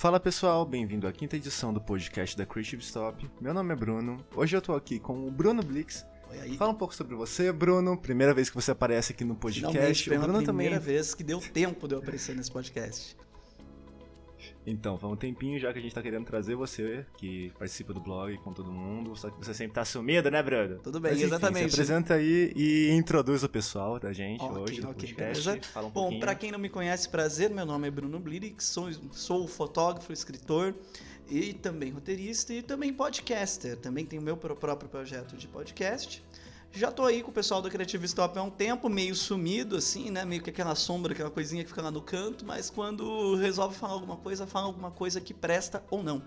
Fala pessoal, bem-vindo à quinta edição do podcast da Creative Stop. Meu nome é Bruno. Hoje eu tô aqui com o Bruno Blix. Oi aí. Fala um pouco sobre você, Bruno. Primeira vez que você aparece aqui no podcast. Finalmente, foi o a Bruno primeira também. vez que deu tempo de eu aparecer nesse podcast. Então, faz um tempinho já que a gente tá querendo trazer você, que participa do blog com todo mundo. Só que você sempre tá sumido, né, Bruno? Tudo bem, Mas, enfim, exatamente. Se apresenta aí e introduz o pessoal da gente Ok, hoje no ok, podcast. beleza. Fala um Bom, pouquinho. pra quem não me conhece, prazer, meu nome é Bruno Blirix, sou, sou fotógrafo, escritor e também roteirista e também podcaster. Também tenho o meu pró- próprio projeto de podcast. Já tô aí com o pessoal do Creative Stop há um tempo, meio sumido, assim, né? Meio que aquela sombra, aquela coisinha que fica lá no canto, mas quando resolve falar alguma coisa, fala alguma coisa que presta ou não.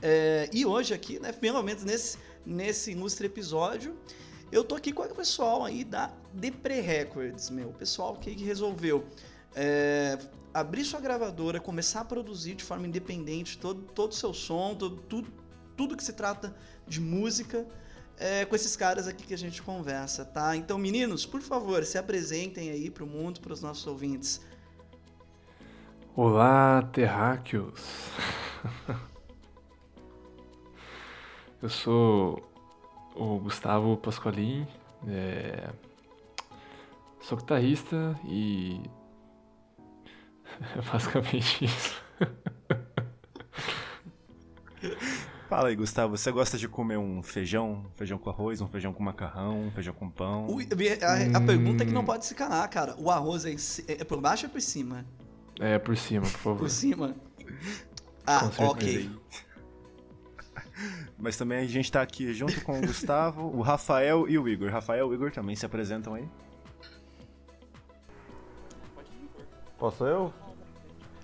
É, e hoje aqui, né, pelo menos nesse, nesse ilustre episódio, eu tô aqui com o pessoal aí da Depre Records, meu. O pessoal que resolveu é, abrir sua gravadora, começar a produzir de forma independente todo todo o seu som, todo, tudo, tudo que se trata de música, é, com esses caras aqui que a gente conversa, tá? Então, meninos, por favor, se apresentem aí pro mundo, pros nossos ouvintes. Olá, terráqueos! Eu sou o Gustavo Pasqualin, é, sou guitarrista e é basicamente isso. Fala aí, Gustavo. Você gosta de comer um feijão? Um feijão com arroz, um feijão com macarrão, um feijão com pão? Ui, a, a pergunta é que não Hum. pode se calar, cara. O arroz é, é por baixo ou por cima? É, por cima, por favor. Por cima? Ah, ok. Mas também a gente tá aqui junto com o Gustavo, o Rafael e o Igor. Rafael e o Igor também se apresentam aí. Posso eu?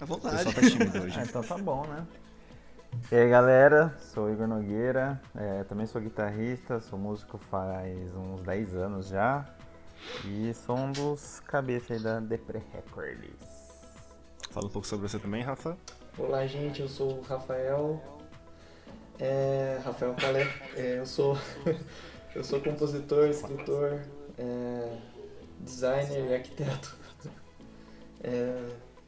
À O vontade. pessoal tá tímido hoje. Ah, então tá bom, né? E aí galera, sou o Igor Nogueira, é, também sou guitarrista, sou músico faz uns 10 anos já e sou um dos cabeças aí da Depre Records. Fala um pouco sobre você também, Rafa. Olá, gente, eu sou o Rafael. É, Rafael Calé. É, eu sou eu sou compositor, escritor, é, designer e arquiteto.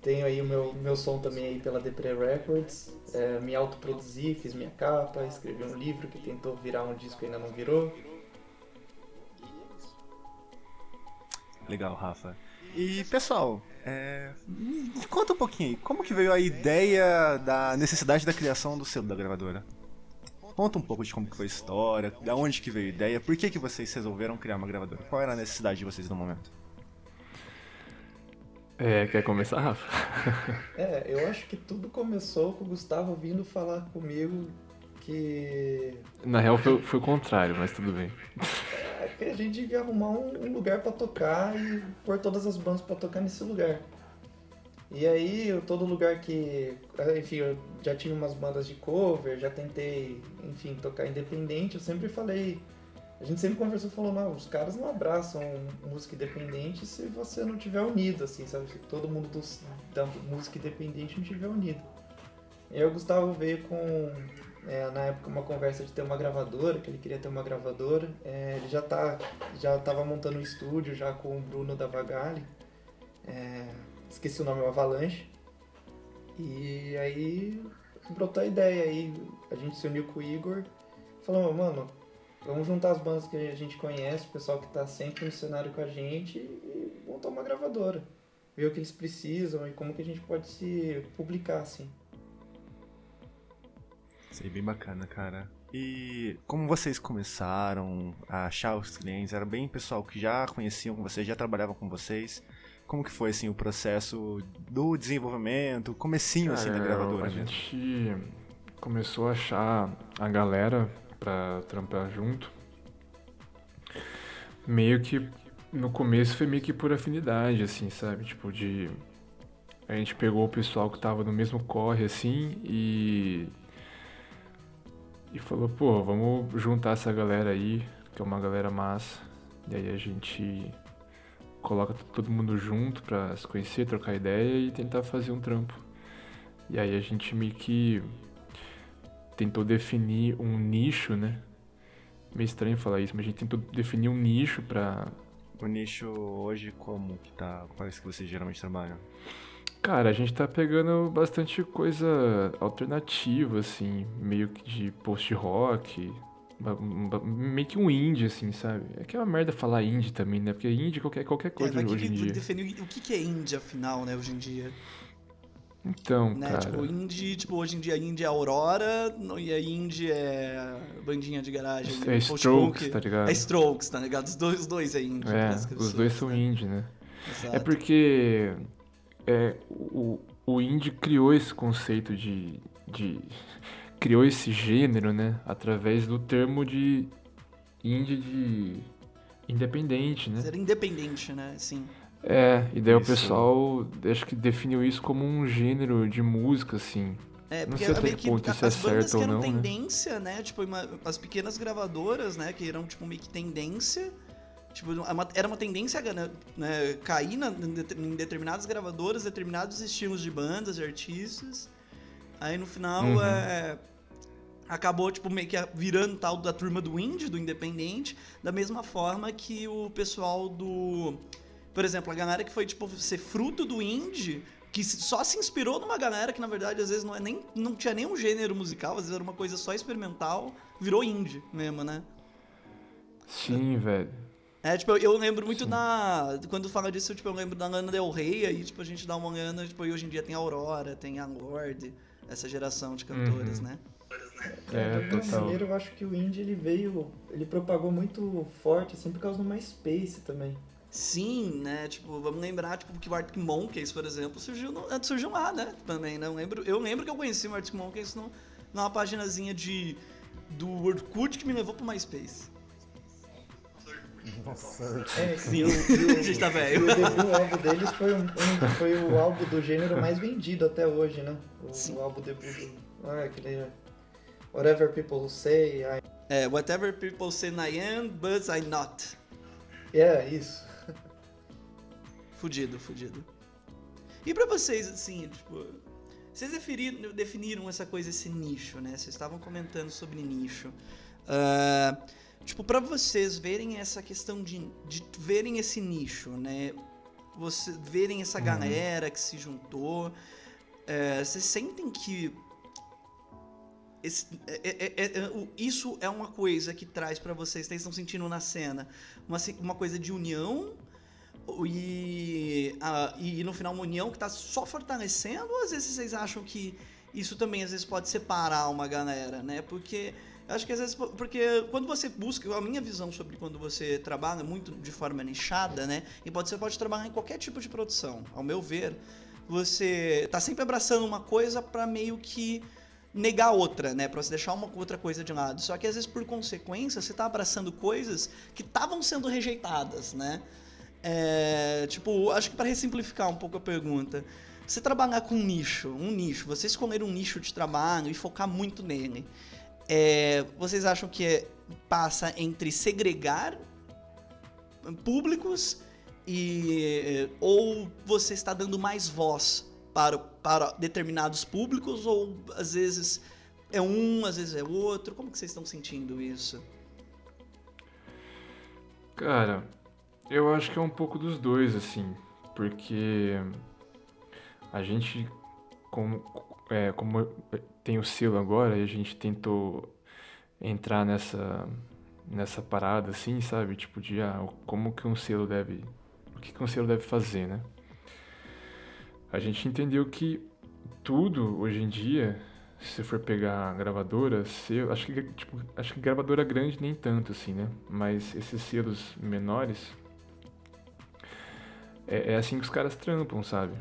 Tenho aí o meu, meu som também aí pela Depre Records. É, me autoproduzi, fiz minha capa, escrevi um livro que tentou virar um disco e ainda não virou. Legal, Rafa. E, pessoal, é, me conta um pouquinho aí, como que veio a ideia da necessidade da criação do selo da gravadora? Conta um pouco de como que foi a história, da onde que veio a ideia, por que que vocês resolveram criar uma gravadora? Qual era a necessidade de vocês no momento? É, quer começar, Rafa? É, eu acho que tudo começou com o Gustavo vindo falar comigo que Na real foi, foi o contrário, mas tudo bem. É que a gente devia arrumar um, um lugar pra tocar e pôr todas as bandas pra tocar nesse lugar. E aí, eu- todo lugar que. Enfim, eu já tive umas bandas de cover, já tentei, enfim, tocar independente. Eu sempre falei. A gente sempre conversou falou, não, os caras não abraçam música independente se você não tiver unido, assim, sabe? Se todo mundo da música independente não tiver unido. E o Gustavo veio com, é, na época, uma conversa de ter uma gravadora, que ele queria ter uma gravadora. É, ele já tá, já tava montando um estúdio já com o Bruno da Vagali. É, esqueci o nome, Avalanche. E aí brotou a ideia aí, a gente se uniu com o Igor, falou, mano, vamos juntar as bandas que a gente conhece, o pessoal que tá sempre no cenário com a gente e montar uma gravadora. Ver o que eles precisam e como que a gente pode se publicar, assim. Isso aí bem bacana, cara. E como vocês começaram a achar os clientes? Era bem pessoal que já conheciam com vocês, já trabalhavam com vocês? Como que foi assim o processo do desenvolvimento, comecinho assim da Cara, gravadora A mesmo? gente começou a achar a galera pra trampar junto. Meio que no começo foi meio que por afinidade, assim, sabe? Tipo, de. A gente pegou o pessoal que tava no mesmo corre, assim, e. E falou, pô, vamos juntar essa galera aí, que é uma galera massa. E aí a gente coloca todo mundo junto pra se conhecer, trocar ideia e tentar fazer um trampo. E aí a gente meio que tentou definir um nicho, né? Meio estranho falar isso, mas a gente tentou definir um nicho pra. O nicho hoje como que tá? Qual é que vocês geralmente trabalham? Cara, a gente tá pegando bastante coisa alternativa, assim, meio que de post-rock, meio que um indie, assim, sabe? É que é uma merda falar indie também, né? Porque indie é qualquer, qualquer É, coisa vai hoje em dia. definir o que que é indie, afinal, né, hoje em dia. Então, Né? cara. Tipo, indie, tipo, hoje em dia indie é Aurora e a indie é bandinha de garagem. É post-punk. Strokes, tá ligado? É Strokes, tá ligado? Os dois, os dois é indie. É, os dois são né? indie, né? Exato. É porque é, o, o indie criou esse conceito de, de. criou esse gênero, né? Através do termo de indie de independente, né? Ser independente, né? Sim. É, e daí o Isso. pessoal acho que definiu isso como um gênero de música, assim. É, Não porque sei até que ponto isso é as bandas certo que ou eram não, né? tendência, né? Tipo, uma- as pequenas gravadoras, né? Que eram, tipo, meio que tendência. Tipo, uma- era uma tendência a né, né, cair na- em determinadas gravadoras, determinados estilos de bandas, de artistas. Aí no final Uhum. é, acabou, tipo, meio que virando tal da turma do indie, do independente, da mesma forma que o pessoal do. Por exemplo, a galera que foi, tipo, ser fruto do indie, que só se inspirou numa galera que, na verdade, às vezes não, é nem, não tinha nenhum gênero musical, às vezes era uma coisa só experimental, virou indie mesmo, né? Sim, velho. É, tipo, eu, eu lembro muito da. Quando fala disso, tipo, eu lembro da Lana Del Rey, aí, tipo, a gente dá uma olhada, tipo, e hoje em dia tem a Aurora, tem a Lorde, essa geração de cantores, Uhum. né? É, de qualquer total. maneira, eu acho que o indie ele veio, ele propagou muito forte assim por causa do MySpace também. Sim, né? Tipo, vamos lembrar, tipo, que o Arctic Monkeys, por exemplo, surgiu, no- surgiu lá, né? Também, né? Eu lembro, eu lembro que eu conheci o Arctic Monkeys no, numa paginazinha de, do Orkut que me levou pro MySpace. Nossa, É, Sim, o, o- a gente tá e velho. o debut álbum deles foi, um, um- foi o álbum do gênero mais vendido até hoje, né? O, Sim. o álbum debut do. Ah, aquele. Whatever People Say, I... É, whatever people say I am, but I'm not. É, isso. Fudido, fudido. E pra vocês, assim, tipo. Vocês definiram, definiram essa coisa, esse nicho, né? Vocês estavam comentando sobre nicho. Ah, tipo, pra vocês verem essa questão de, de verem esse nicho, né? Você, verem essa Uhum. galera que se juntou. é, vocês sentem que. esse- é- é- é- é- isso é uma coisa que traz pra vocês, vocês estão sentindo na cena, uma, uma coisa de união e, a- e no final uma união que tá só fortalecendo, ou às vezes vocês acham que isso também às vezes pode separar uma galera, né? Porque acho que às vezes porque quando você busca, a minha visão sobre quando você trabalha muito de forma nichada, né? E pode você pode trabalhar em qualquer tipo de produção, ao meu ver, você tá sempre abraçando uma coisa pra meio que negar outra, né? Pra você deixar uma outra coisa de lado. Só que às vezes por consequência você tá abraçando coisas que estavam sendo rejeitadas, né? É, tipo, acho que para ressimplificar um pouco a pergunta, você trabalhar com um nicho, um nicho, você escolher um nicho de trabalho e focar muito nele, é, vocês acham que é- passa entre segregar públicos e ou você está dando mais voz para, para determinados públicos ou às vezes é um, às vezes é outro? Como que vocês estão sentindo isso? Cara, eu acho que é um pouco dos dois, assim, porque a gente, como, é, como tem o selo agora, e a gente tentou entrar nessa, nessa parada, assim, sabe? Tipo, de ah, como que um selo deve. O que, que um selo deve fazer, né? A gente entendeu que tudo hoje em dia, se for pegar gravadora, selo, acho que tipo, acho que gravadora grande nem tanto assim, né? Mas esses selos menores é, é assim que os caras trampam, sabe?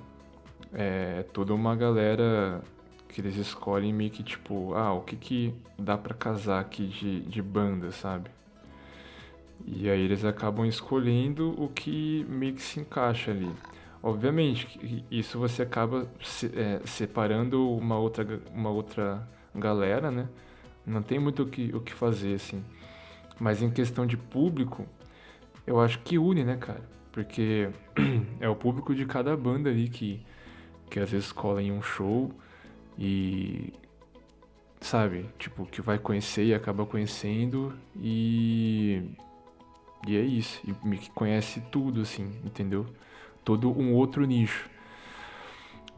É toda uma galera que eles escolhem meio que tipo, ah, o que que dá pra casar aqui de, de banda, sabe? E aí eles acabam escolhendo o que meio que se encaixa ali. Obviamente, isso você acaba se- é, separando uma outra, uma outra galera, né? Não tem muito o que, o que fazer, assim. Mas em questão de público, eu acho que une, né, cara? Porque é o público de cada banda ali que, que às vezes cola em um show e. Sabe? Tipo, que vai conhecer e acaba conhecendo e. E é isso. E que conhece tudo, assim, entendeu? todo um outro nicho.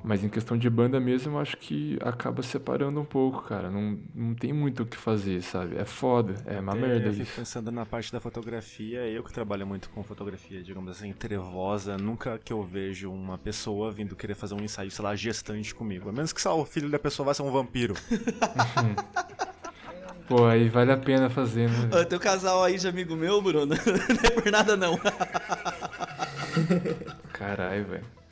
Mas em questão de banda mesmo, eu acho que acaba separando um pouco, cara. Não, não tem muito o que fazer, sabe? É foda, é uma merda eu fico isso. pensando na parte da fotografia, eu que trabalho muito com fotografia, digamos assim, trevosa, nunca que eu vejo uma pessoa vindo querer fazer um ensaio, sei lá, gestante comigo. A menos que só o filho da pessoa vá ser um vampiro. Pô, aí vale a pena fazer, né? Ó, Tem um casal aí de amigo meu, Bruno. Não é por nada, não. Caralho, velho.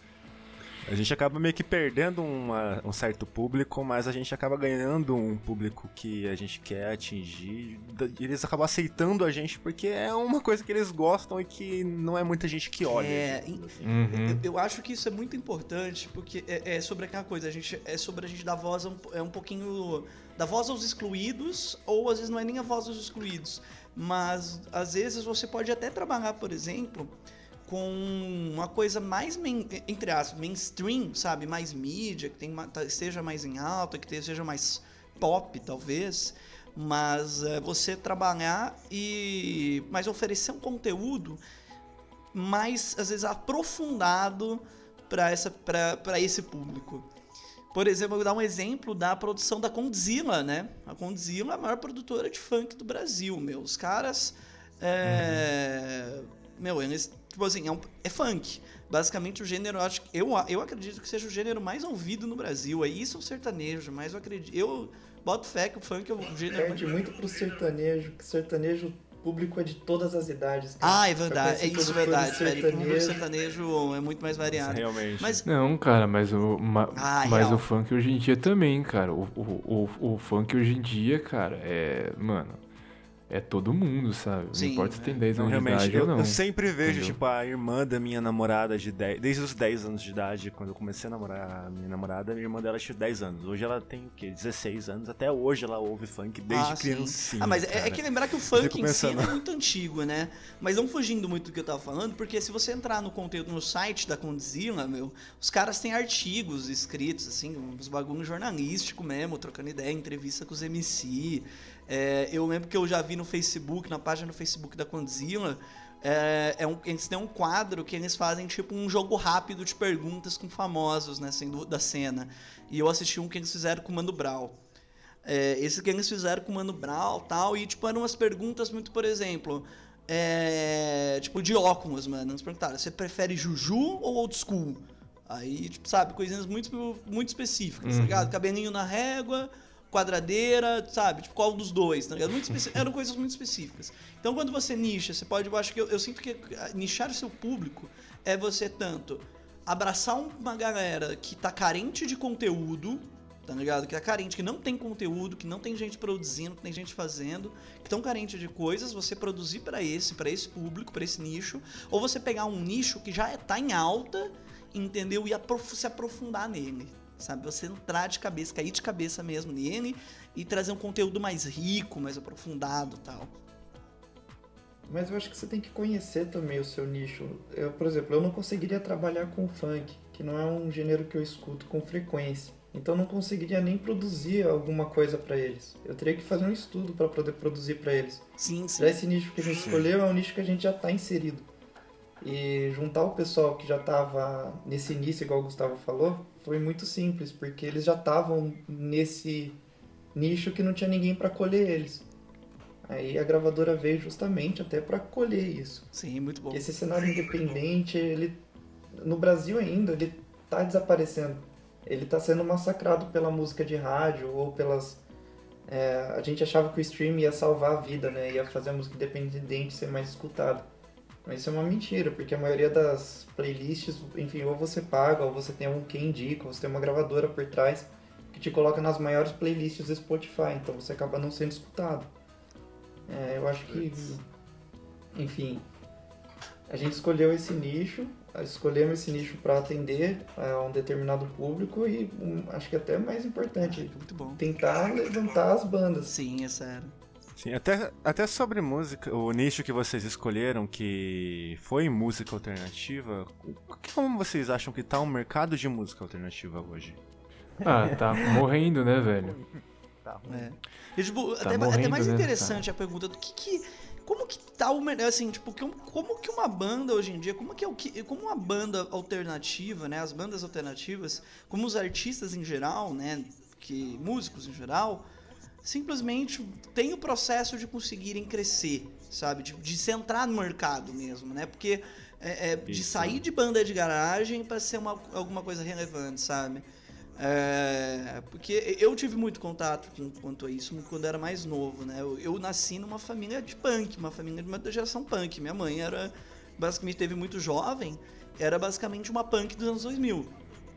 A gente acaba meio que perdendo uma- um certo público, mas a gente acaba ganhando um público que a gente quer atingir. E Eles acabam aceitando a gente porque é uma coisa que eles gostam e que não é muita gente que olha. É. Uhum. Eu, eu acho que isso é muito importante, porque é, é sobre aquela coisa, a gente, é sobre a gente dar voz a um, é um pouquinho. dar voz aos excluídos, ou às vezes não é nem a voz aos excluídos. Mas às vezes você pode até trabalhar, por exemplo, com uma coisa mais, entre aspas, mainstream, sabe? Mais mídia, que tem, tá- esteja mais em alta, que seja mais pop, talvez. Mas é, você trabalhar e. Mas oferecer um conteúdo mais, às vezes, aprofundado para esse público. Por exemplo, eu vou dar um exemplo da produção da Condzilla, né? A Condzilla é a maior produtora de funk do Brasil, meu. Os caras. É... Meu, eles. Tipo assim, é, um- é funk. Basicamente, o gênero, eu acho, eu, eu acredito que seja o gênero mais ouvido no Brasil. É isso o sertanejo, mas eu acredito. Eu boto fé que o funk é o gênero mais Perde muito pro sertanejo, que sertanejo público é de todas as idades. cara. Ah, é verdade. É isso, verdade, velho. O público sertanejo, sertanejo é muito mais variado. Realmente. Mas Não, cara, mas o, ma- Ah, mas real. o funk hoje em dia também, cara. O, o, o, o funk hoje em dia, cara, é. Mano, é todo mundo, sabe? Sim, não importa se tem 10 Não, anos de idade eu, ou não. eu sempre vejo, entendeu? tipo, a irmã da minha namorada de 10, desde os 10 anos de idade, quando eu comecei a namorar a minha namorada, a minha irmã dela tinha 10 anos. Hoje ela tem o quê? 16 anos. Até hoje ela ouve funk desde Ah, sim. criancinha. Ah, mas é, é que lembrar que o funk em si é muito antigo, né? Mas não fugindo muito do que eu tava falando, porque se você entrar no conteúdo no site da Condzilla, meu, os caras têm artigos escritos, assim, uns bagulho jornalístico mesmo, trocando ideia, entrevista com os MC. É, eu lembro que eu já vi no Facebook, na página do Facebook da Condzilla, é, é um, eles têm um quadro que eles fazem tipo um jogo rápido de perguntas com famosos, né, assim, do- da cena. E eu assisti um que eles fizeram com o Mano Brown. É, esse que eles fizeram com o Mano Brown tal, e tipo, eram umas perguntas muito, por exemplo, é, tipo, de óculos, mano. Eles perguntaram, você prefere Juju ou old school? Aí, tipo, sabe, coisinhas muito, muito específicas, tá Uhum. ligado? Cabelinho na régua, quadradeira, sabe? Tipo, qual dos dois, tá ligado? Eram coisas muito específicas. Então, quando você nicha, você pode, eu acho que eu, eu sinto que ah, nichar o seu público é você tanto abraçar uma galera que tá carente de conteúdo, tá ligado? Que tá carente, que não tem conteúdo, que não tem gente produzindo, que tem gente fazendo, que estão carente de coisas, você produzir pra esse, para esse público, pra esse nicho, ou você pegar um nicho que já é- tá em alta, entendeu? E aprof- se aprofundar nele. Sabe, você entrar de cabeça, cair de cabeça mesmo nele e trazer um conteúdo mais rico, mais aprofundado tal. Mas eu acho que você tem que conhecer também o seu nicho. Eu, por exemplo, eu não conseguiria trabalhar com funk, que não é um gênero que eu escuto com frequência. Então eu não conseguiria nem produzir alguma coisa pra eles. Eu teria que fazer um estudo pra poder produzir pra eles. Sim, sim. Já esse nicho que a gente escolheu é um nicho que a gente já tá inserido. E juntar o pessoal que já tava nesse início, igual o Gustavo falou, foi muito simples, porque eles já estavam nesse nicho que não tinha ninguém pra colher eles. Aí a gravadora veio justamente até pra colher isso. Sim, muito bom. Esse cenário independente, ele no Brasil ainda, ele tá desaparecendo. Ele tá sendo massacrado pela música de rádio ou pelas é, a gente achava que o stream ia salvar a vida, né? Ia fazer a música independente ser mais escutada. Mas isso é uma mentira, porque a maioria das playlists, enfim, ou você paga, ou você tem algum que indica, ou você tem uma gravadora por trás que te coloca nas maiores playlists do Spotify, então você acaba não sendo escutado. É, eu acho que, enfim, a gente escolheu esse nicho, escolhemos esse nicho para atender a um determinado público e um, acho que até mais importante, Muito bom. tentar levantar as bandas. Sim, é sério. Sim, até, até sobre música, o nicho que vocês escolheram, que foi música alternativa, como vocês acham que tá o mercado de música alternativa hoje? Ah, tá morrendo, né, velho? Tá ruim. É. E, tipo, Tá até, até morrendo, mais né, interessante a pergunta do que, que como que tá o assim, tipo, como, como que uma banda hoje em dia, como que é o que, como uma banda alternativa, né, as bandas alternativas, como os artistas em geral, né, que músicos em geral, simplesmente tem o processo de conseguirem crescer, sabe, de, de se entrar no mercado mesmo, né, porque é, é, de sair de banda de garagem para ser uma, alguma coisa relevante, sabe? É, porque eu tive muito contato com, quanto a isso quando era mais novo, né? Eu, eu, nasci numa família de punk, uma família de uma geração punk. Minha mãe era, basicamente, teve muito jovem, era basicamente uma punk dos anos 2000.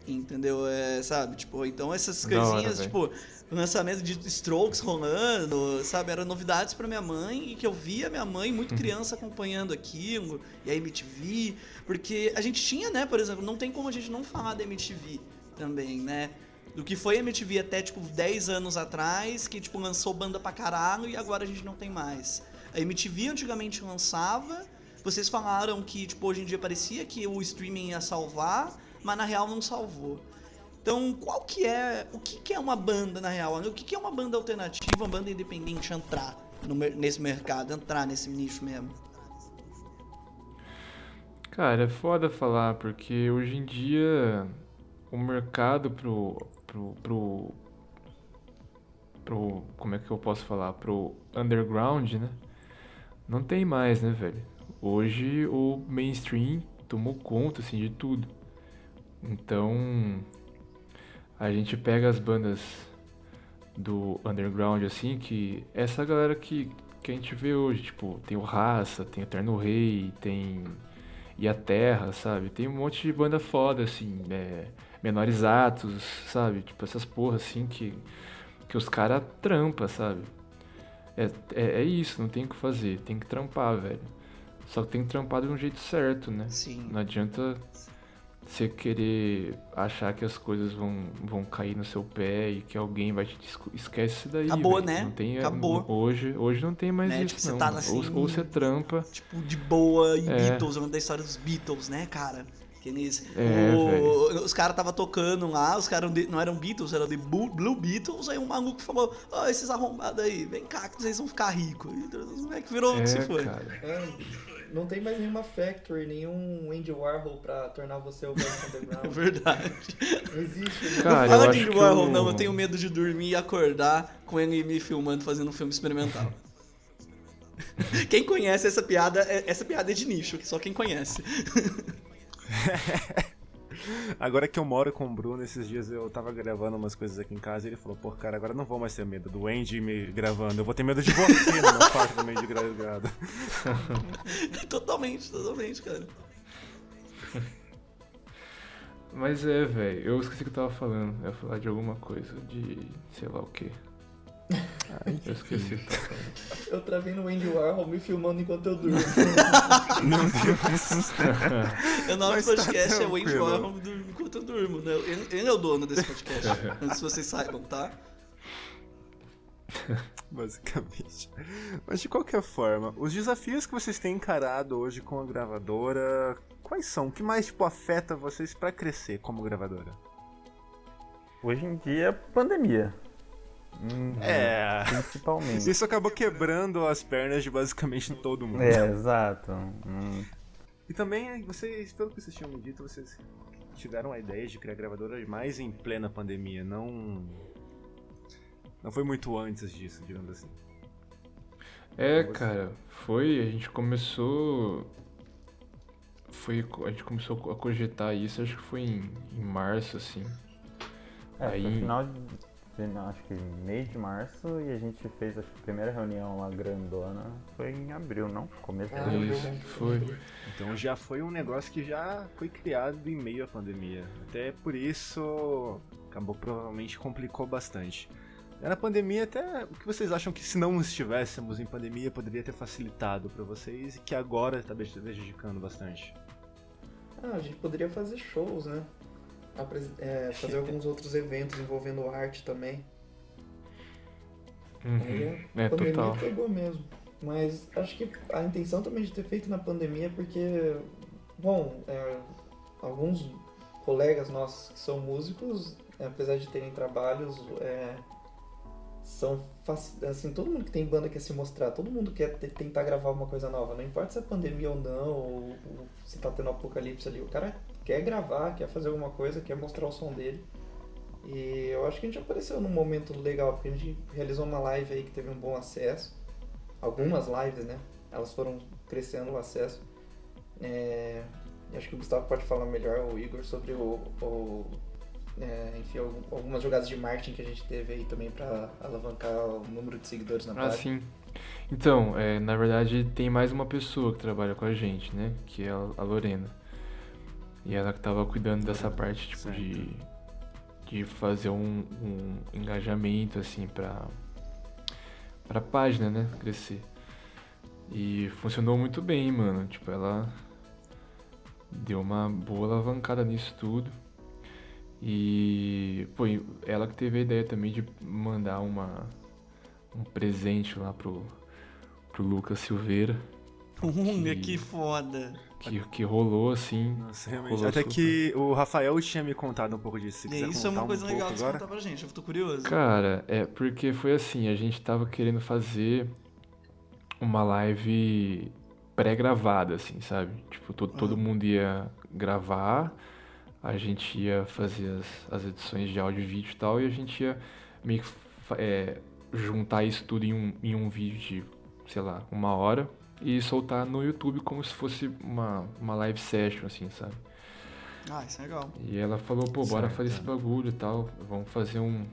Entendeu? É, sabe? Tipo, então essas coisinhas, hora, tipo, lançamento de Strokes rolando, sabe? Eram novidades para minha mãe e que eu via minha mãe muito uhum. criança acompanhando aquilo, e a MTV, porque a gente tinha, né, por exemplo, não tem como a gente não falar da MTV também, né? Do que foi a MTV até, tipo, 10 anos atrás, que, tipo, lançou banda pra caralho e agora a gente não tem mais. A MTV antigamente lançava, vocês falaram que, tipo, hoje em dia parecia que o streaming ia salvar, mas na real não salvou. Então, qual que é. O que, que é uma banda, na real? O que, que é uma banda alternativa, uma banda independente entrar no, nesse mercado, entrar nesse nicho mesmo? Cara, é foda falar, porque hoje em dia o mercado pro. pro. pro. pro como é que eu posso falar? Pro underground, né? Não tem mais, né, velho? Hoje o mainstream tomou conta, assim, de tudo. Então, a gente pega as bandas do underground, assim, que essa galera que, que a gente vê hoje, tipo, tem o Raça, tem o Eterno Rei, tem. E a Terra, sabe? Tem um monte de banda foda, assim, é, menores atos, sabe? Tipo, essas porra, assim, que, que os caras trampa, sabe? É, é, é, isso, não tem o que fazer, tem que trampar, velho. Só que tem que trampar de um jeito certo, né? Sim. Não adianta você querer achar que as coisas vão, vão cair no seu pé e que alguém vai te esquece daí. Acabou, véio. né? Não tem, Acabou. Hoje, hoje não tem mais né? isso, tipo, não. Tá assim, ou, ou você trampa. Tipo, de boa e É. Beatles, uma da história dos Beatles, né, cara? Que eles, É, o- os caras tava tocando lá, os caras não eram Beatles, eram de Blue Beatles, aí um maluco falou, ó, esses arrombados aí, vem cá que vocês vão ficar ricos. E os moleques virou É, se foi. Ah, não tem mais nenhuma factory, nenhum Andy Warhol pra tornar você o Velvet É verdade. Não existe. né? Cara, não eu fala de que Warhol, o- não, eu tenho medo de dormir e acordar com ele me filmando fazendo um filme experimental. Quem conhece essa piada, é- essa piada é de nicho, que só quem conhece. Agora que eu moro com o Bruno, esses dias eu tava gravando umas coisas aqui em casa e ele falou, pô, cara, agora não vou mais ter medo do Andy me gravando, eu vou ter medo de você no meu quarto do Andy gravado. totalmente, totalmente, cara. Mas é, velho, eu esqueci o que eu tava falando. Eu ia falar de alguma coisa, de sei lá o quê. Eu esqueci o que eu tava falando. Eu travei no Andy Warhol me filmando enquanto eu durmo. Meu Deus. O nome do tá podcast é o Andy. Warhol enquanto eu durmo, né? Ele, ele é o dono desse podcast, antes que vocês saibam, tá? Basicamente. Mas de qualquer forma, os desafios que vocês têm encarado hoje com a gravadora, quais são? O que mais tipo, afeta vocês pra crescer como gravadora? Hoje em dia, pandemia. Uhum, É. Principalmente. Isso acabou quebrando as pernas de basicamente todo mundo. É, exato. Hum, E também, vocês, pelo que vocês tinham me dito, vocês tiveram a ideia de criar gravadora mais em plena pandemia, não. Não foi muito antes disso, digamos assim. É, Você? cara, foi, a gente começou. Foi, a gente começou a cogitar isso, acho que foi em, em março, assim. É, Aí- foi final de. Acho que mês de março e a gente fez acho que a primeira reunião lá grandona. Foi em abril, não? Começo de Ah, abril. Isso, foi. Então já foi um negócio que já foi criado em meio à pandemia. Até por isso acabou provavelmente complicou bastante. Na pandemia até o que vocês acham que se não estivéssemos em pandemia poderia ter facilitado pra vocês e que agora está prejudicando bastante. Ah, a gente poderia fazer shows, né? É, fazer alguns outros eventos envolvendo arte também. Aí Uhum. a É, pandemia total. pegou mesmo. Mas acho que a intenção também de ter feito na pandemia é porque, bom, é, alguns colegas nossos que são músicos, apesar de terem trabalhos, é, são assim, todo mundo que tem banda quer se mostrar, todo mundo quer te- tentar gravar uma coisa nova, não importa se é pandemia ou não, ou, ou se tá tendo apocalipse ali, o cara quer gravar, quer fazer alguma coisa, quer mostrar o som dele. E eu acho que a gente apareceu num momento legal, porque a gente realizou uma live aí que teve um bom acesso. Algumas lives, né? Elas foram crescendo o acesso. É, acho que o Gustavo pode falar melhor, o Igor, sobre o, o é, enfim, algum- algumas jogadas de marketing que a gente teve aí também pra alavancar o número de seguidores na Ah, página. sim. Então, é, na verdade, tem mais uma pessoa que trabalha com a gente, né? Que é a Lorena. E ela que tava cuidando dessa parte, tipo, Certo. de, de fazer um, um engajamento, assim, pra, pra página, né? Crescer. E funcionou muito bem, mano. Tipo, ela deu uma boa alavancada nisso tudo. E, pô, ela que teve a ideia também de mandar uma, um presente lá pro, pro Lucas Silveira, Unha, Que- que foda. Que, que rolou assim. Nossa, realmente. Rolou Até super. que o Rafael tinha me contado um pouco disso. Se E isso é uma coisa um legal de contar pra gente, eu tô curioso. Cara, é porque foi assim, a gente tava querendo fazer uma live pré-gravada, assim, sabe? Tipo, to- todo Aham. mundo ia gravar, a gente ia fazer as, as edições de áudio e vídeo e tal, e a gente ia meio que é, juntar isso tudo em um, em um vídeo de, sei lá, uma hora e soltar no YouTube como se fosse uma, uma live session, assim, sabe? Ah, isso é legal. E ela falou, pô, bora Certo. fazer esse bagulho e tal. Vamos fazer um.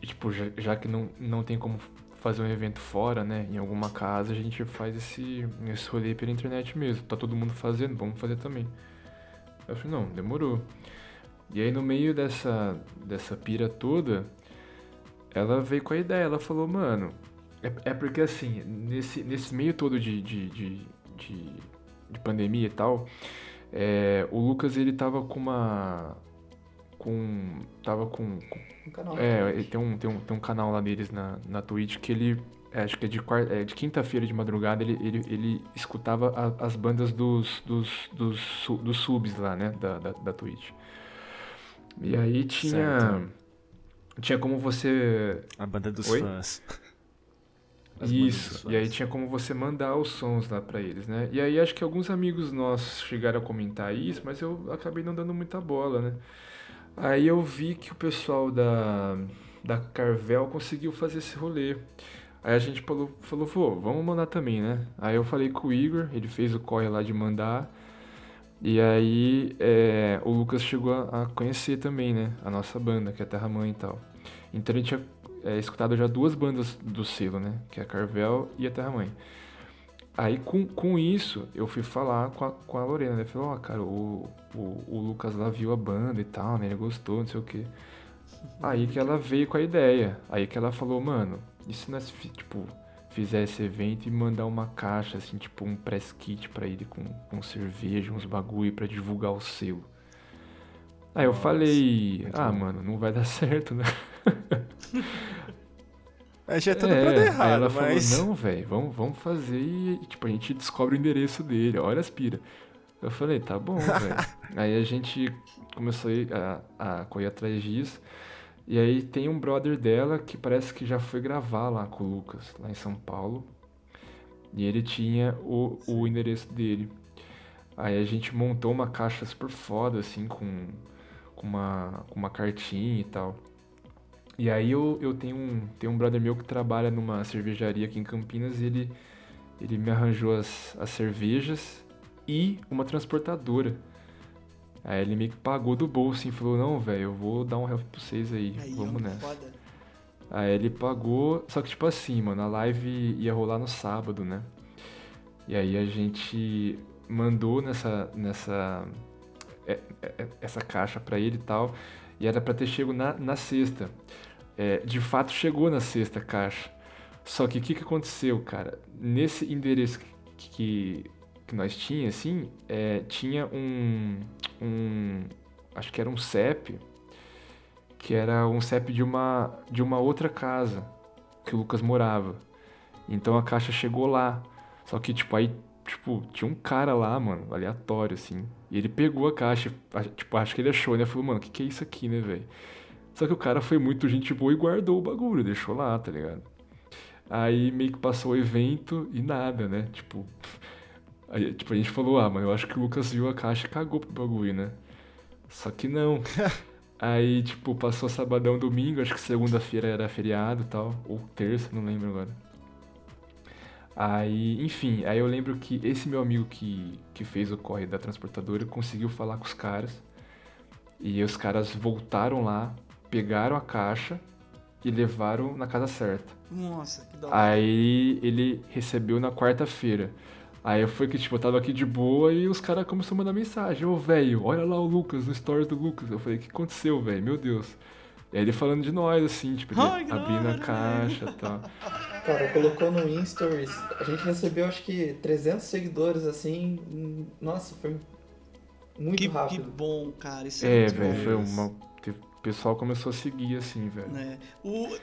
Tipo, já, já que não, não tem como fazer um evento fora, né? Em alguma casa, a gente faz esse, esse rolê pela internet mesmo. Tá todo mundo fazendo, vamos fazer também. Eu falei, não, demorou. E aí no meio dessa, dessa pira toda, ela veio com a ideia, ela falou, mano, é, é porque assim, nesse, nesse meio todo de, de, de, de, de pandemia e tal, é, o Lucas ele tava com uma. Com. Tava com. com- Um canal. é, ele tem um, tem, um, tem um canal lá deles na, na Twitch que ele. é, acho que é de, é, de quinta-feira de madrugada ele, ele, ele escutava a- as bandas dos, dos, dos, dos subs lá, né? Da, da, da Twitch. E aí tinha. Certo. Tinha como você A banda dos Oi? fãs. As Isso, e aí tinha como você mandar os sons lá pra eles, né? E aí acho que alguns amigos nossos chegaram a comentar isso, mas eu acabei não dando muita bola, né? Aí eu vi que o pessoal da, da Carvel conseguiu fazer esse rolê. Aí a gente falou, falou, pô, vamos mandar também, né? Aí eu falei com o Igor, ele fez o corre lá de mandar. E aí é, o Lucas chegou a, a conhecer também, né? A nossa banda, que é Terra Mãe e tal. Então ele tinha é, escutado já duas bandas do selo, né? Que é a Carvel e a Terra Mãe. Aí com, com isso eu fui falar com a, com a Lorena, né? Falei, ó, cara, o, o, o Lucas lá viu a banda e tal, né? Ele gostou, não sei o quê. Aí que ela veio com a ideia. Aí que ela falou, mano, e se nós, tipo, fizer esse evento e mandar uma caixa, assim, tipo, um press kit pra ele com, com cerveja, uns bagulho pra divulgar o selo. Aí eu Nossa, falei, ah, bom. mano, não vai dar certo, né? É, já é tudo pra dar aí errado, ela mas. falou, não, velho, vamos, vamos fazer e, tipo, a gente descobre o endereço dele, olha as pira. Eu falei, tá bom, velho. aí a gente começou a, a correr atrás disso. E aí tem um brother dela que parece que já foi gravar lá com o Lucas, lá em São Paulo. E ele tinha o, o endereço dele. Aí a gente montou uma caixa super foda, assim, com, com, uma, com uma cartinha e tal. E aí eu, eu tenho, um, tenho um brother meu que trabalha numa cervejaria aqui em Campinas e ele, ele me arranjou as, as cervejas e uma transportadora. Aí ele meio que pagou do bolso e falou, não, velho, eu vou dar um help pra vocês aí, Aí, vamos nessa. foda. Aí ele pagou, só que tipo assim, mano, a live ia rolar no sábado, né? E aí a gente mandou nessa nessa é- é- essa caixa pra ele e tal, e era pra ter chego na, na sexta. É, de fato chegou na sexta caixa. Só que o que, que aconteceu, cara? Nesse endereço que, que, nós tinha, assim, é, tinha um, um. Acho que era um CEP que era um CEP de uma, de uma outra casa que o Lucas morava. Então a caixa chegou lá. Só que, tipo, aí, tipo, tinha um cara lá, mano, aleatório, assim. E ele pegou a caixa, tipo, acho que ele achou, né? Falou, mano, o que, que é isso aqui, né, velho? Só que o cara foi muito gente boa e guardou o bagulho, deixou lá, tá ligado? Aí meio que passou o evento e nada, né? Tipo, aí, tipo, a gente falou, ah, mas eu acho que o Lucas viu a caixa e cagou pro bagulho, né? Só que não. Aí, tipo, passou sabadão, domingo, acho que segunda-feira era feriado e tal, ou terça, não lembro agora. Aí, enfim, aí eu lembro que esse meu amigo que, que fez o corre da transportadora conseguiu falar com os caras. E os caras voltaram lá, pegaram a caixa e levaram na casa certa. Nossa, que da hora. Aí ele recebeu na quarta-feira. Aí foi que, tipo, eu tava aqui de boa e os caras começaram a mandar mensagem. Ô, velho, olha lá o Lucas, no stories do Lucas. Eu falei, o que aconteceu, velho? Meu Deus. E aí ele falando de nós, assim, tipo, ele que da abrindo a caixa e tal. Cara, colocou no Instories. A gente recebeu acho que 300 seguidores assim. Nossa, foi muito Que, que rápido. bom, cara. Isso é, É, velho, bom. foi uma. Pessoal começou a seguir, assim, velho. né? O,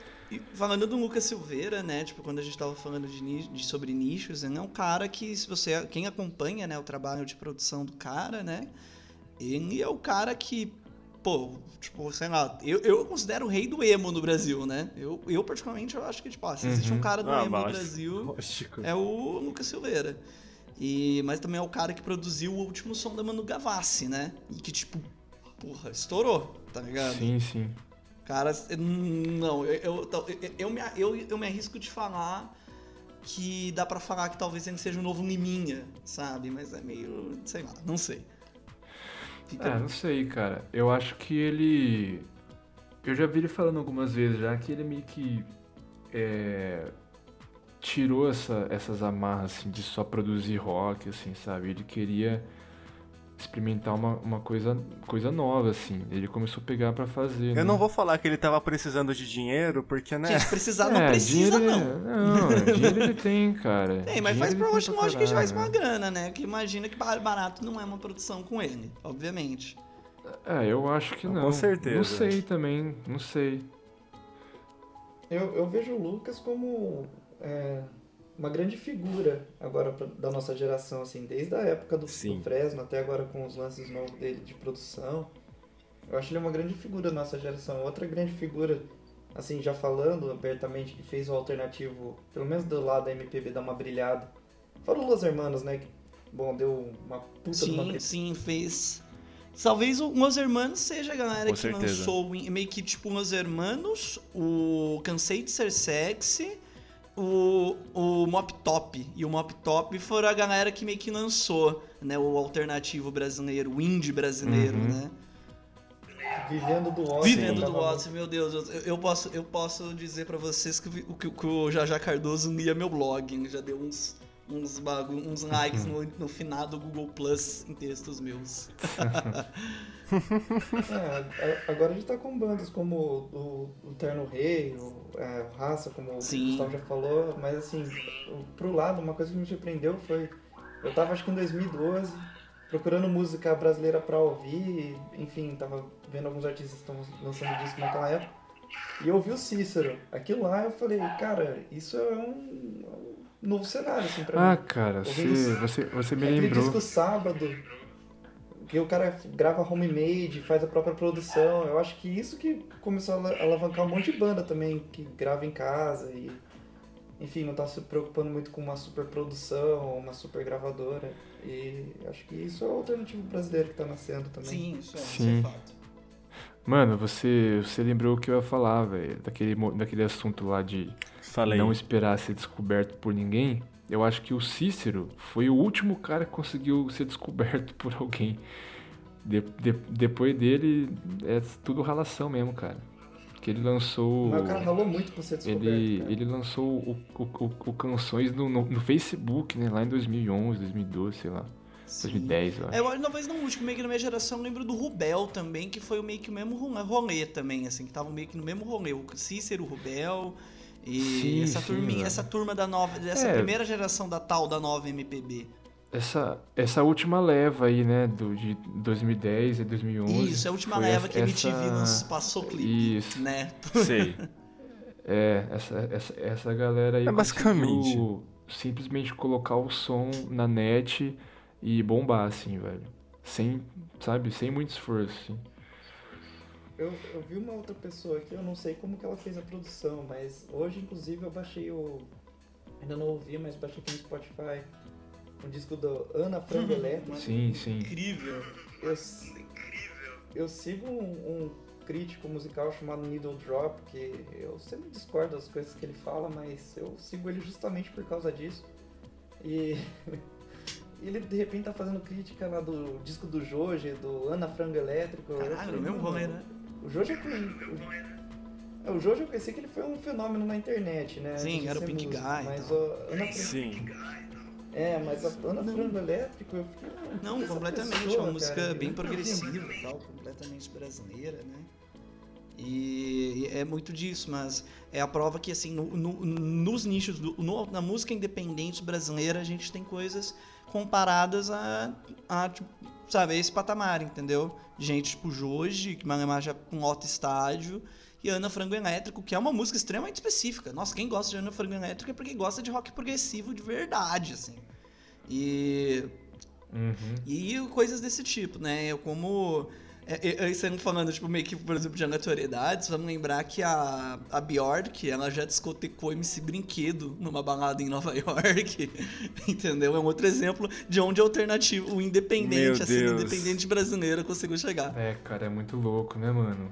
falando do Lucas Silveira, né? Tipo, quando a gente tava falando de, de- sobre nichos, ele é um cara que, se você. Quem acompanha né, o trabalho de produção do cara, né? Ele é o cara que. Pô, tipo, sei lá, eu, eu considero o rei do emo no Brasil, né? Eu, eu particularmente, eu acho que, tipo, ah, se existe um Uhum. cara do Ah, emo mas- no Brasil, Lógico. é o Lucas Silveira. E, mas também é o cara que produziu o último som da Manu Gavassi, né? E que, tipo, porra, estourou, tá ligado? Sim, sim. Cara, não, eu, eu, eu, me, eu, eu me arrisco de falar que dá pra falar que talvez ele seja o novo Liminha, sabe? Mas é meio, sei lá, não sei. Fica- É, não sei, cara. Eu acho que ele. Eu já vi ele falando algumas vezes já que ele meio que. é, tirou essa, essas amarras assim, de só produzir rock, assim, sabe? Ele queria experimentar uma, uma coisa, coisa nova, assim. Ele começou a pegar pra fazer. Eu né? não vou falar que ele tava precisando de dinheiro, porque, né? Gente, precisar não É, precisa, dinheiro não. ele- Não, é, dinheiro ele tem, cara. Tem, mas Dinheiro faz pra lógico que faz uma grana, né? Que imagina que bar- barato não é uma produção com ele, obviamente. É, eu acho que Com não. certeza. Não sei também, não sei. Eu, eu vejo o Lucas como é, uma grande figura agora pra- da nossa geração, assim, desde a época do, Sim. do Fresno até agora com os lances novos dele de produção. Eu acho ele uma grande figura da nossa geração. Outra grande figura, assim, já falando abertamente, que fez o alternativo, pelo menos do lado da MPB, dar uma brilhada. Fora o Los Hermanos, né? Que, bom, deu uma puta de uma Sim, sim, fez. Talvez o Los Hermanos seja a galera Com que certeza. lançou o- meio que tipo Los Hermanos, o Cansei de Ser Sexy, o, o Mop Top. E o Mop Top foram a galera que meio que lançou né, o alternativo brasileiro, o indie brasileiro, Uhum. né? Vivendo do ócio. Vivendo do ócio, meu Deus, eu, eu posso, eu posso dizer pra vocês que, o- que, que o Jajá Cardoso lia meu blog, hein? já deu uns, uns, bagu- uns likes no, no finado Google Plus em textos meus. É, agora a gente tá com bandas como o, o Terno Rei, o, é, o Raça, como Sim. o Gustavo já falou, mas assim, pro lado, uma coisa que me surpreendeu foi. Eu tava acho que em 2012, procurando música brasileira pra ouvir, enfim, tava vendo alguns artistas que estão lançando disco naquela época. E eu ouvi o Cícero. Aquilo lá eu falei, cara, isso é um, um novo cenário, assim, pra Ah, mim. cara, você, você, você me lembrou. disco sábado, que o cara grava homemade, faz a própria produção. Eu acho que isso que começou a ala- alavancar um monte de banda também, que grava em casa e. Enfim, não tá se preocupando muito com uma super produção, uma super gravadora. E acho que isso é o alternativo brasileiro que tá nascendo também. Sim, isso é, isso Sim. é fato. Mano, você, você lembrou o que eu ia falar, velho. Daquele, daquele assunto lá de Falei. não esperar ser descoberto por ninguém. Eu acho que o Cícero foi o último cara que conseguiu ser descoberto por alguém. De- de- depois dele, é tudo ralação mesmo, cara. Que ele lançou. Mas o cara ralou muito pra ser descoberto. Ele, cara. ele lançou o, o, o, o Canções no, no, no Facebook, né? Lá em 2011, 2012, sei lá. Sim. 2010, eu acho. É, eu acho, talvez não último, meio que na minha geração, eu lembro do Rubel também, que foi meio que o mesmo ro- rolê também, assim, que tava meio que no mesmo rolê. O Cícero, o Rubel e Sim, essa, sim, turminha, velho. essa turma da nova, dessa É. primeira geração da tal da nova MPB. Essa, essa última leva aí, né? Do, de 2010 e 2011. Isso, é a última foi leva essa- que a MTV essa- passou clipe, Isso. né? Sei. É, essa, essa, essa galera aí É, basicamente. simplesmente colocar o som na net e bombar, assim, velho. Sem, sabe, sem muito esforço, assim. Eu, eu vi uma outra pessoa aqui, eu não sei como que ela fez a produção, mas hoje, inclusive, eu baixei o. Ainda não ouvi, mas baixei aqui no Spotify um disco do Ana Frango Uhum. Elétrico. Sim, sim. Incrível. Eu, eu sigo um, um crítico musical chamado Needle Drop, que eu sempre discordo das coisas que ele fala, mas eu sigo ele justamente por causa disso. E ele de repente tá fazendo crítica lá do disco do Joji, do Ana Frango Elétrico. Eu Caralho, falei, no mesmo "Mano, rolê, né? O eu conheci. É, O Joji eu conheci que ele foi um fenômeno na internet, né? Sim, era o Pink músico, Guy Mas tal. o Ana Frango, Sim. é, mas a Ana Frango Elétrico eu fiquei. "Ah, Não, completamente. é pessoa, uma música cara, bem progressiva e tal, completamente brasileira, né? E é muito disso, mas é a prova que, assim, no- no- nos nichos, do- no- na música independente brasileira, a gente tem coisas comparadas a, a tipo, sabe, a esse patamar, entendeu? Gente tipo Joji, que Malemar já com alto estágio, e Ana Frango Elétrico, que é uma música extremamente específica. Nossa, quem gosta de Ana Frango Elétrico é porque gosta de rock progressivo de verdade, assim. E Uhum. e coisas desse tipo, né? Eu como. É, é, é, Você falando, tipo, meio que, por exemplo, de aleatoriedades, vamos lembrar que a, a Bjork, ela já discotecou MC Brinquedo numa balada em Nova York, entendeu? É um outro exemplo de onde o alternativo, o independente, a cena Deus. independente brasileira conseguiu chegar. É, cara, é muito louco, né, mano?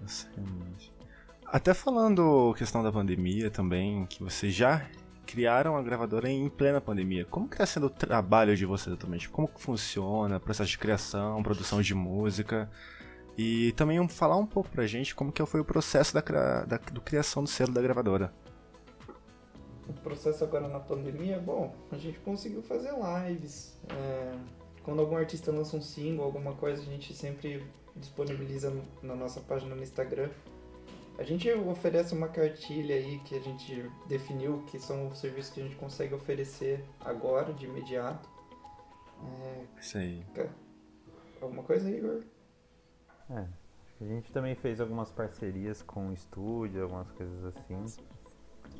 Nossa, realmente. Até falando questão da pandemia também, que vocês já criaram a gravadora em plena pandemia. Como que tá sendo o trabalho de vocês atualmente? Como que funciona o processo de criação, produção de música? E também falar um pouco pra gente como que foi o processo da, da do criação do selo da gravadora. O processo agora na pandemia, bom, a gente conseguiu fazer lives. é, quando algum artista lança um single, alguma coisa, a gente sempre disponibiliza na nossa página no Instagram. A gente oferece uma cartilha aí que a gente definiu que são os serviços que a gente consegue oferecer agora, de imediato. É, Isso aí. alguma coisa, Igor? É, a gente também fez algumas parcerias com estúdio, algumas coisas assim.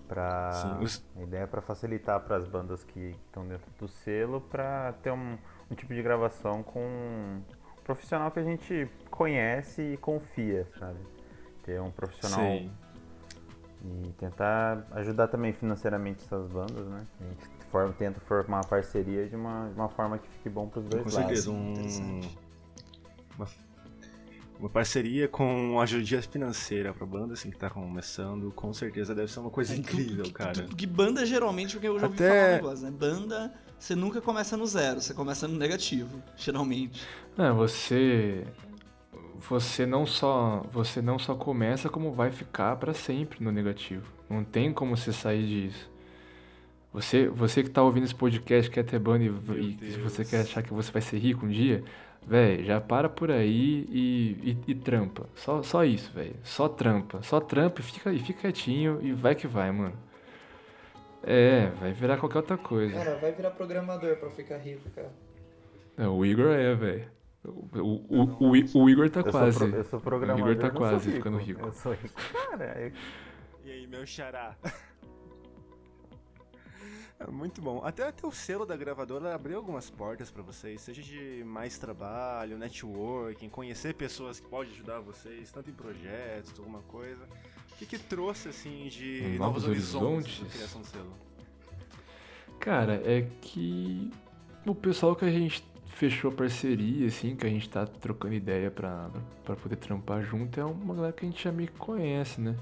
Pra... Sim, os- A ideia é para facilitar para as bandas que estão dentro do selo para ter um, um tipo de gravação com um profissional que a gente conhece e confia, sabe? Ter um profissional Sim. e tentar ajudar também financeiramente essas bandas, né? A gente forma, tenta formar uma parceria de uma, de uma forma que fique bom para os dois Com lados. certeza, um, uma, uma parceria com ajuda financeira pra banda assim que tá começando, com certeza deve ser uma coisa É, incrível, tu- cara. tu- Que banda geralmente, porque eu já ouvi Até- falar um negócio, né? Banda, você nunca começa no zero, você começa no negativo, geralmente. É, você você não só você não só começa como vai ficar pra sempre no negativo. Não tem como você sair disso. Você você que tá ouvindo esse podcast quer ter banda e, e se você quer achar que você vai ser rico um dia, velho, já para por aí e, e, e trampa. Só só isso, velho. Só trampa, só trampa e fica e fica quietinho e vai que vai, mano. É, vai virar qualquer outra coisa. Cara, vai virar programador pra ficar rico, cara. É, o Igor é, velho. O, o, o, o, Igor tá Eu sou, quase. pro- eu sou programador, O Igor tá sou quase ficando rico. Eu sou rico. Cara, eu- E aí, meu xará? É muito bom. Até, até o selo da gravadora abriu algumas portas pra vocês, seja de mais trabalho, networking, conhecer pessoas que podem ajudar vocês, tanto em projetos, alguma coisa. O que, que trouxe, assim, de Novos novos, horizontes, horizontes? na criação do selo? Cara, é que o pessoal que a gente fechou parceria, assim, que a gente tá trocando ideia pra, pra poder trampar junto, é uma galera que a gente já meio que conhece, né?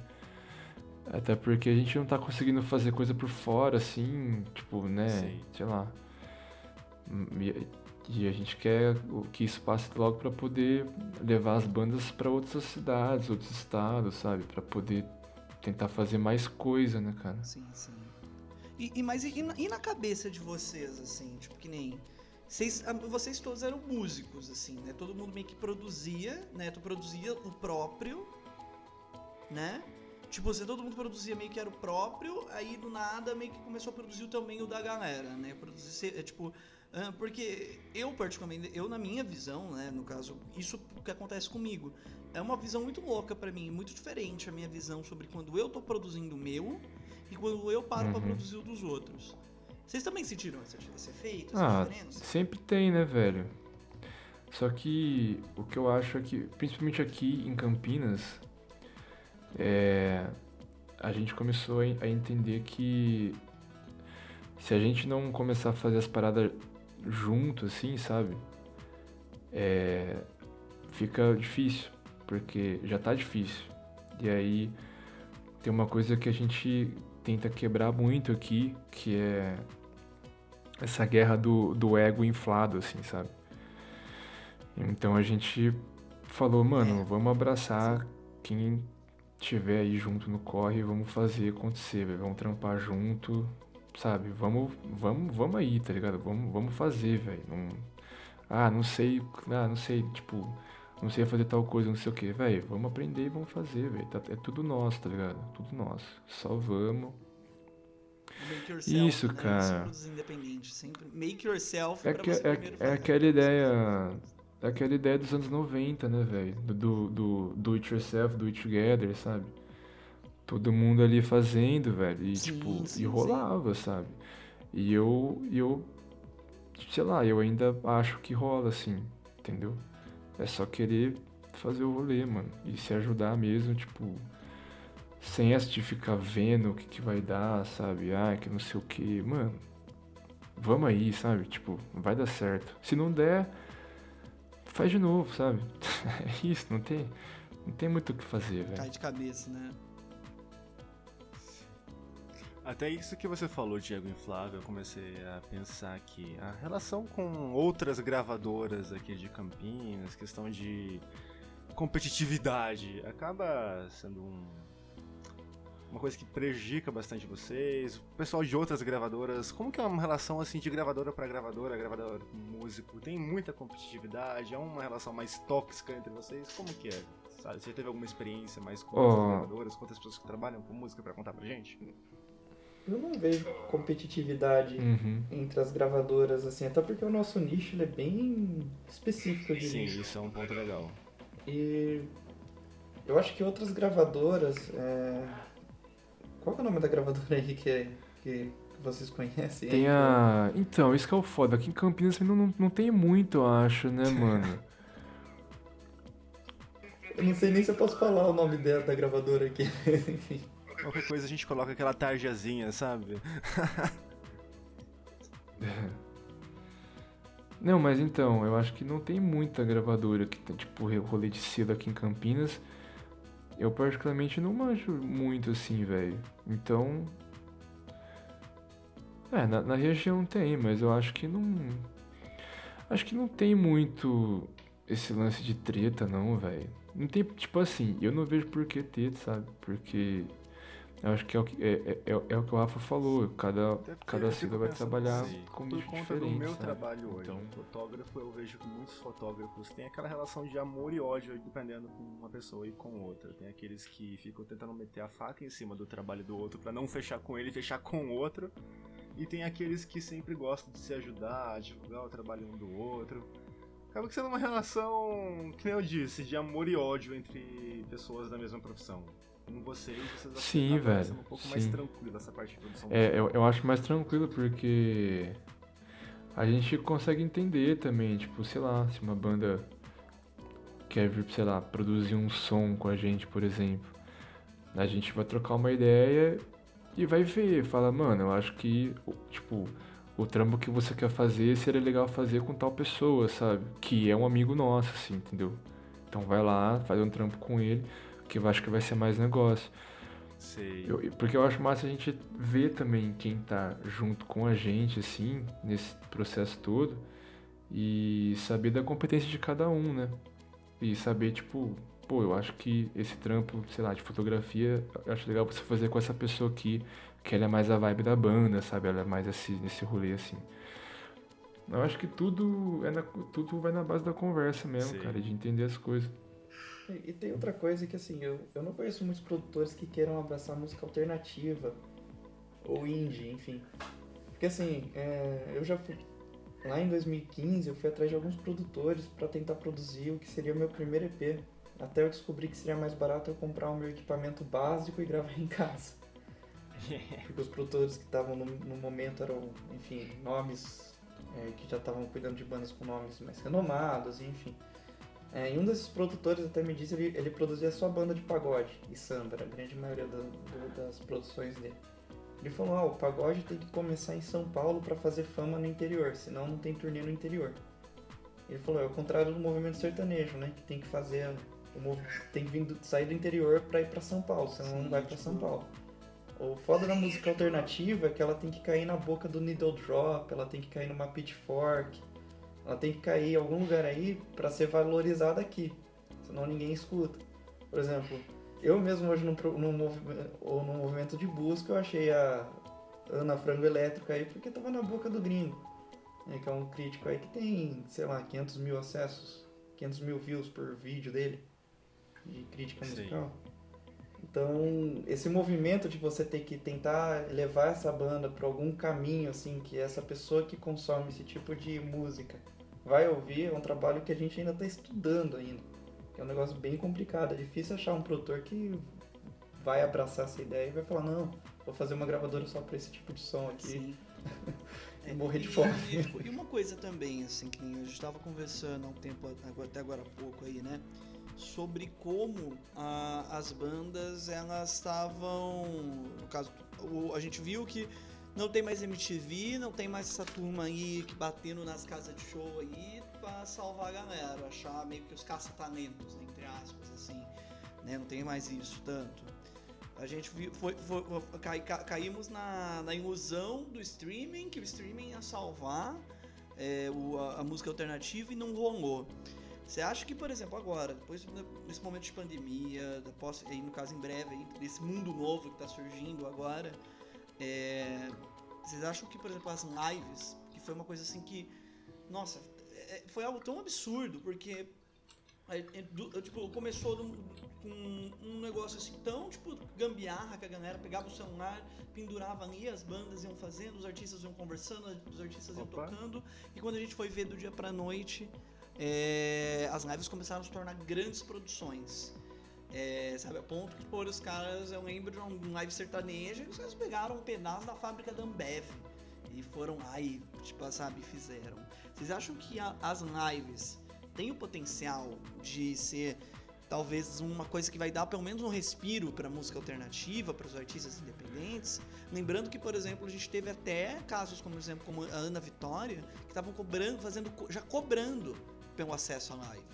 Até porque a gente não tá conseguindo fazer coisa por fora, assim, tipo, né? Sim. Sei lá. E, e a gente quer que isso passe logo pra poder levar as bandas pra outras cidades, outros estados, sabe? Pra poder tentar fazer mais coisa, né, cara? Sim, sim. E, e, mas e na, e na cabeça de vocês, assim, tipo, que nem. Vocês, ah, vocês todos eram músicos, assim, né? Todo mundo meio que produzia, né? Tu produzia o próprio, né? Tipo, você, todo mundo produzia meio que era o próprio, aí do nada meio que começou a produzir também o da galera, né? Produzir, é, tipo, ah, porque eu particularmente, eu na minha visão, né, no caso, isso que acontece comigo, é uma visão muito louca pra mim, muito diferente a minha visão sobre quando eu tô produzindo o meu e quando eu paro pra Uhum. produzir o dos outros. Vocês também sentiram esse, esse efeito, essa Ah, diferença? sempre tem, né, velho? Só que o que eu acho é que, principalmente aqui em Campinas, é, a gente começou a entender que se a gente não começar a fazer as paradas junto, assim, sabe? É, fica difícil, porque já tá difícil. E aí tem uma coisa que a gente tenta quebrar muito aqui, que é essa guerra do, do ego inflado, assim, sabe? Então a gente falou, mano, vamos abraçar quem tiver aí junto no corre, vamos fazer acontecer, véio, vamos trampar junto, sabe? Vamos, vamos, vamos aí, tá ligado? Vamos, vamos fazer, velho. Não... Ah, não sei, ah, não sei, tipo, não sei fazer tal coisa, não sei o que, velho. Vamos aprender e vamos fazer, velho. Tá, é tudo nosso, tá ligado? Tudo nosso. Só vamos. Make yourself, Isso, né? cara. Sempre É, que, é, é aquela ideia. É aquela ideia dos anos 90, né, velho? Do, do, do it yourself, do it together, sabe? Todo mundo ali fazendo, velho. E Sim, tipo, sim, e rolava, sabe? E eu, e eu, sei lá, eu ainda acho que rola, assim, entendeu? É só querer fazer o rolê, mano. E se ajudar mesmo, tipo, sem essa de ficar vendo o que, que vai dar, sabe? Ah, que não sei o que. Mano, vamos aí, sabe? Tipo, vai dar certo. Se não der, faz de novo, sabe? É isso, não tem, não tem muito o que fazer, Cai velho. de cabeça, né? Até isso que você falou, Diego Inflável, eu comecei a pensar que a relação com outras gravadoras aqui de Campinas, questão de competitividade, acaba sendo um- uma coisa que prejudica bastante vocês. O pessoal de outras gravadoras, como que é uma relação assim de gravadora para gravadora, gravadora com músico? Tem muita competitividade? É uma relação mais tóxica entre vocês? Como que é? Sabe, você já teve alguma experiência mais com outras gravadoras, com outras pessoas que trabalham com música pra contar pra gente? Eu não vejo competitividade Uhum. entre as gravadoras, assim, até porque o nosso nicho ele é bem específico, eu Sim, isso é um ponto legal. E eu acho que outras gravadoras. é, Qual que é o nome da gravadora aí que, que vocês conhecem? Tem a. Então, isso que é o foda. Aqui em Campinas não, não, não tem muito, eu acho, né, mano? Eu não sei nem se eu posso falar o nome dela, da gravadora aqui, mas enfim. Qualquer coisa a gente coloca aquela tarjazinha, sabe? Não, mas então, eu acho que não tem muita gravadora que tem, tipo, rolê de cedo aqui em Campinas. Eu particularmente não manjo muito assim, velho. Então. É, na, na região tem, mas eu acho que não. Acho que não tem muito esse lance de treta, não, velho. Não tem, tipo assim, eu não vejo por que ter, sabe? Porque. Eu acho que é o que, é, é, é, é o que o Rafa falou. Cada, cada sigla vai trabalhar assim, com Por nicho conta diferente. do meu sabe? trabalho hoje, Então, fotógrafo, eu vejo que muitos fotógrafos têm aquela relação de amor e ódio dependendo com uma pessoa e com outra. Tem aqueles que ficam tentando meter a faca em cima do trabalho do outro pra não fechar com ele e fechar com o outro. E tem aqueles que sempre gostam de se ajudar, divulgar o trabalho um do outro. Acaba sendo uma relação, que nem eu disse, de amor e ódio entre pessoas da mesma profissão. Com vocês, vocês Sim, acabam velho, sendo um pouco mais sim. tranquilo essa parte de produção. É, eu, eu acho mais tranquilo porque a gente consegue entender também, tipo, sei lá, se uma banda quer vir, sei lá, produzir um som com a gente, por exemplo. A gente vai trocar uma ideia e vai ver, fala, mano, eu acho que, o- tipo, o trampo que você quer fazer seria legal fazer com tal pessoa, sabe? Que é um amigo nosso, assim, entendeu? Então vai lá, faz um trampo com ele, que eu acho que vai ser mais negócio. Eu- porque eu acho massa a gente ver também quem tá junto com a gente, assim, nesse processo todo. E saber da competência de cada um, né? E saber, tipo, pô, eu acho que esse trampo, sei lá, de fotografia, eu acho legal você fazer com essa pessoa aqui, que ela é mais a vibe da banda, sabe? Ela é mais esse, nesse rolê, assim. Eu acho que tudo, é na- tudo vai na base da conversa mesmo, Sim. cara, de entender as coisas. E, tem outra coisa que assim, eu, eu não conheço muitos produtores que queiram abraçar música alternativa ou indie, enfim. Porque assim, é, eu já fui. Lá em 2015 eu fui atrás de alguns produtores para tentar produzir o que seria o meu primeiro EP. Até eu descobri que seria mais barato eu comprar o meu equipamento básico e gravar em casa. Porque os produtores que estavam no, no momento eram, enfim, nomes é, que já estavam cuidando de bandas com nomes mais renomados, enfim. É, e um desses produtores até me disse ele, ele produzia só banda de pagode e samba, a grande maioria do, do, das produções dele. Ele falou: ah, o pagode tem que começar em São Paulo para fazer fama no interior, senão não tem turnê no interior. Ele falou: é o contrário do movimento sertanejo, né? Que tem que fazer. O, tem que vir do, sair do interior para ir para São Paulo, senão Sim, não vai para São tipo Paulo. O foda da música alternativa é que ela tem que cair na boca do needle drop, ela tem que cair numa pitchfork, ela tem que cair em algum lugar aí para ser valorizada aqui, senão ninguém escuta. Por exemplo, eu mesmo hoje no, no, no, no movimento de busca eu achei a Ana Frango Elétrica aí porque tava na boca do gringo, né, que é um crítico aí que tem, sei lá, 500 mil acessos, 500 mil views por vídeo dele de crítica Sim. musical. Então, esse movimento de você ter que tentar levar essa banda para algum caminho, assim, que essa pessoa que consome esse tipo de música vai ouvir, é um trabalho que a gente ainda está estudando ainda. É um negócio bem complicado, é difícil achar um produtor que vai abraçar essa ideia e vai falar, não, vou fazer uma gravadora só para esse tipo de som aqui. e morrer de fome. E, e, uma coisa também, assim, que a gente estava conversando há um tempo, até agora há pouco aí, né? sobre como a, as bandas elas estavam, no caso, a gente viu que não tem mais MTV, não tem mais essa turma aí que batendo nas casas de show aí para salvar a galera, achar meio que os caça-talentos, né, entre aspas, assim, né? Não tem mais isso tanto. A gente foi, foi, foi cai, caímos na, na ilusão do streaming, que o streaming ia salvar é, o, a, a música alternativa e não rolou. Você acha que, por exemplo, agora, depois desse momento de pandemia, posso, aí no caso em breve, aí, desse mundo novo que está surgindo agora, é, vocês acham que, por exemplo, as lives, que foi uma coisa assim que, nossa, é, foi algo tão absurdo, porque é, é, tipo, começou com um negócio assim tão, tipo, gambiarra que a galera pegava o celular, pendurava ali, as bandas iam fazendo, os artistas iam conversando, os artistas iam Opa. tocando, e quando a gente foi ver do dia pra noite, é, as lives começaram a se tornar grandes produções. É, sabe, a ponto que por os caras, eu lembro de um live sertanejo, os caras pegaram um pedaço da fábrica da Ambev e foram lá e, tipo, sabe, fizeram. Vocês acham que a, as lives têm o potencial de ser talvez uma coisa que vai dar pelo menos um respiro para música alternativa, para os artistas independentes. Lembrando que, por exemplo, a gente teve até casos como, por exemplo, como a Ana Vitória, que estavam cobrando, fazendo, já cobrando pelo acesso à live.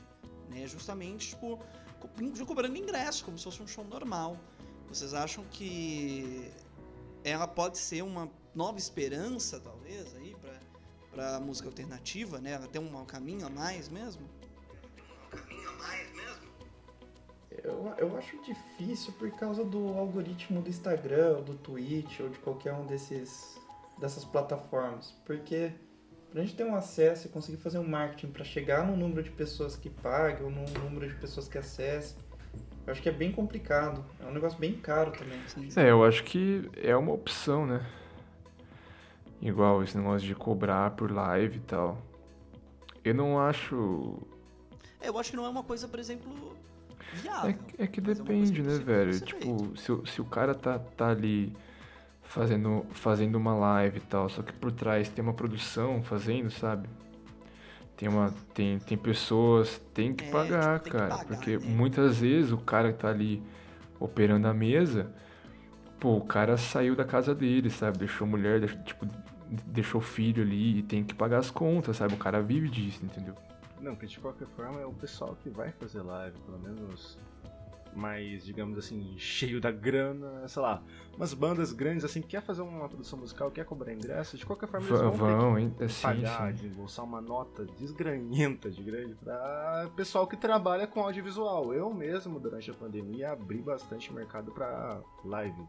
Né? Justamente, tipo, cobrando ingresso, como se fosse um show normal. Vocês acham que ela pode ser uma nova esperança, talvez, aí, pra, pra música alternativa, né? Ela tem um caminho a mais mesmo? Um caminho a mais mesmo? Eu, eu acho difícil por causa do algoritmo do Instagram, ou do Twitch, ou de qualquer um desses dessas plataformas. Porque Pra gente ter um acesso e conseguir fazer um marketing para chegar no número de pessoas que pagam, no número de pessoas que acessam, eu acho que é bem complicado. É um negócio bem caro também. É, eu acho que é uma opção, né? Igual esse negócio de cobrar por live e tal. Eu não acho. É, eu acho que não é uma coisa, por exemplo, viável. É, é que depende, é né, velho? Tipo, se, se o cara tá, tá ali fazendo, fazendo uma live e tal, só que por trás tem uma produção fazendo, sabe? Tem, uma, tem, tem pessoas, tem que é, pagar, tipo, cara. Que pagar, porque né? muitas vezes o cara que tá ali operando a mesa, pô, o cara saiu da casa dele, sabe? Deixou mulher, deixou, tipo, deixou filho ali e tem que pagar as contas, sabe? O cara vive disso, entendeu? Não, que de qualquer forma é o pessoal que vai fazer live, pelo menos mais, digamos assim, cheio da grana, sei lá, umas bandas grandes assim, quer fazer uma produção musical, quer cobrar ingresso, de qualquer forma eles vão, vão ter que sim, pagar, sim. desembolsar uma nota desgranhenta de grande para pessoal que trabalha com audiovisual. Eu mesmo, durante a pandemia, abri bastante mercado para live.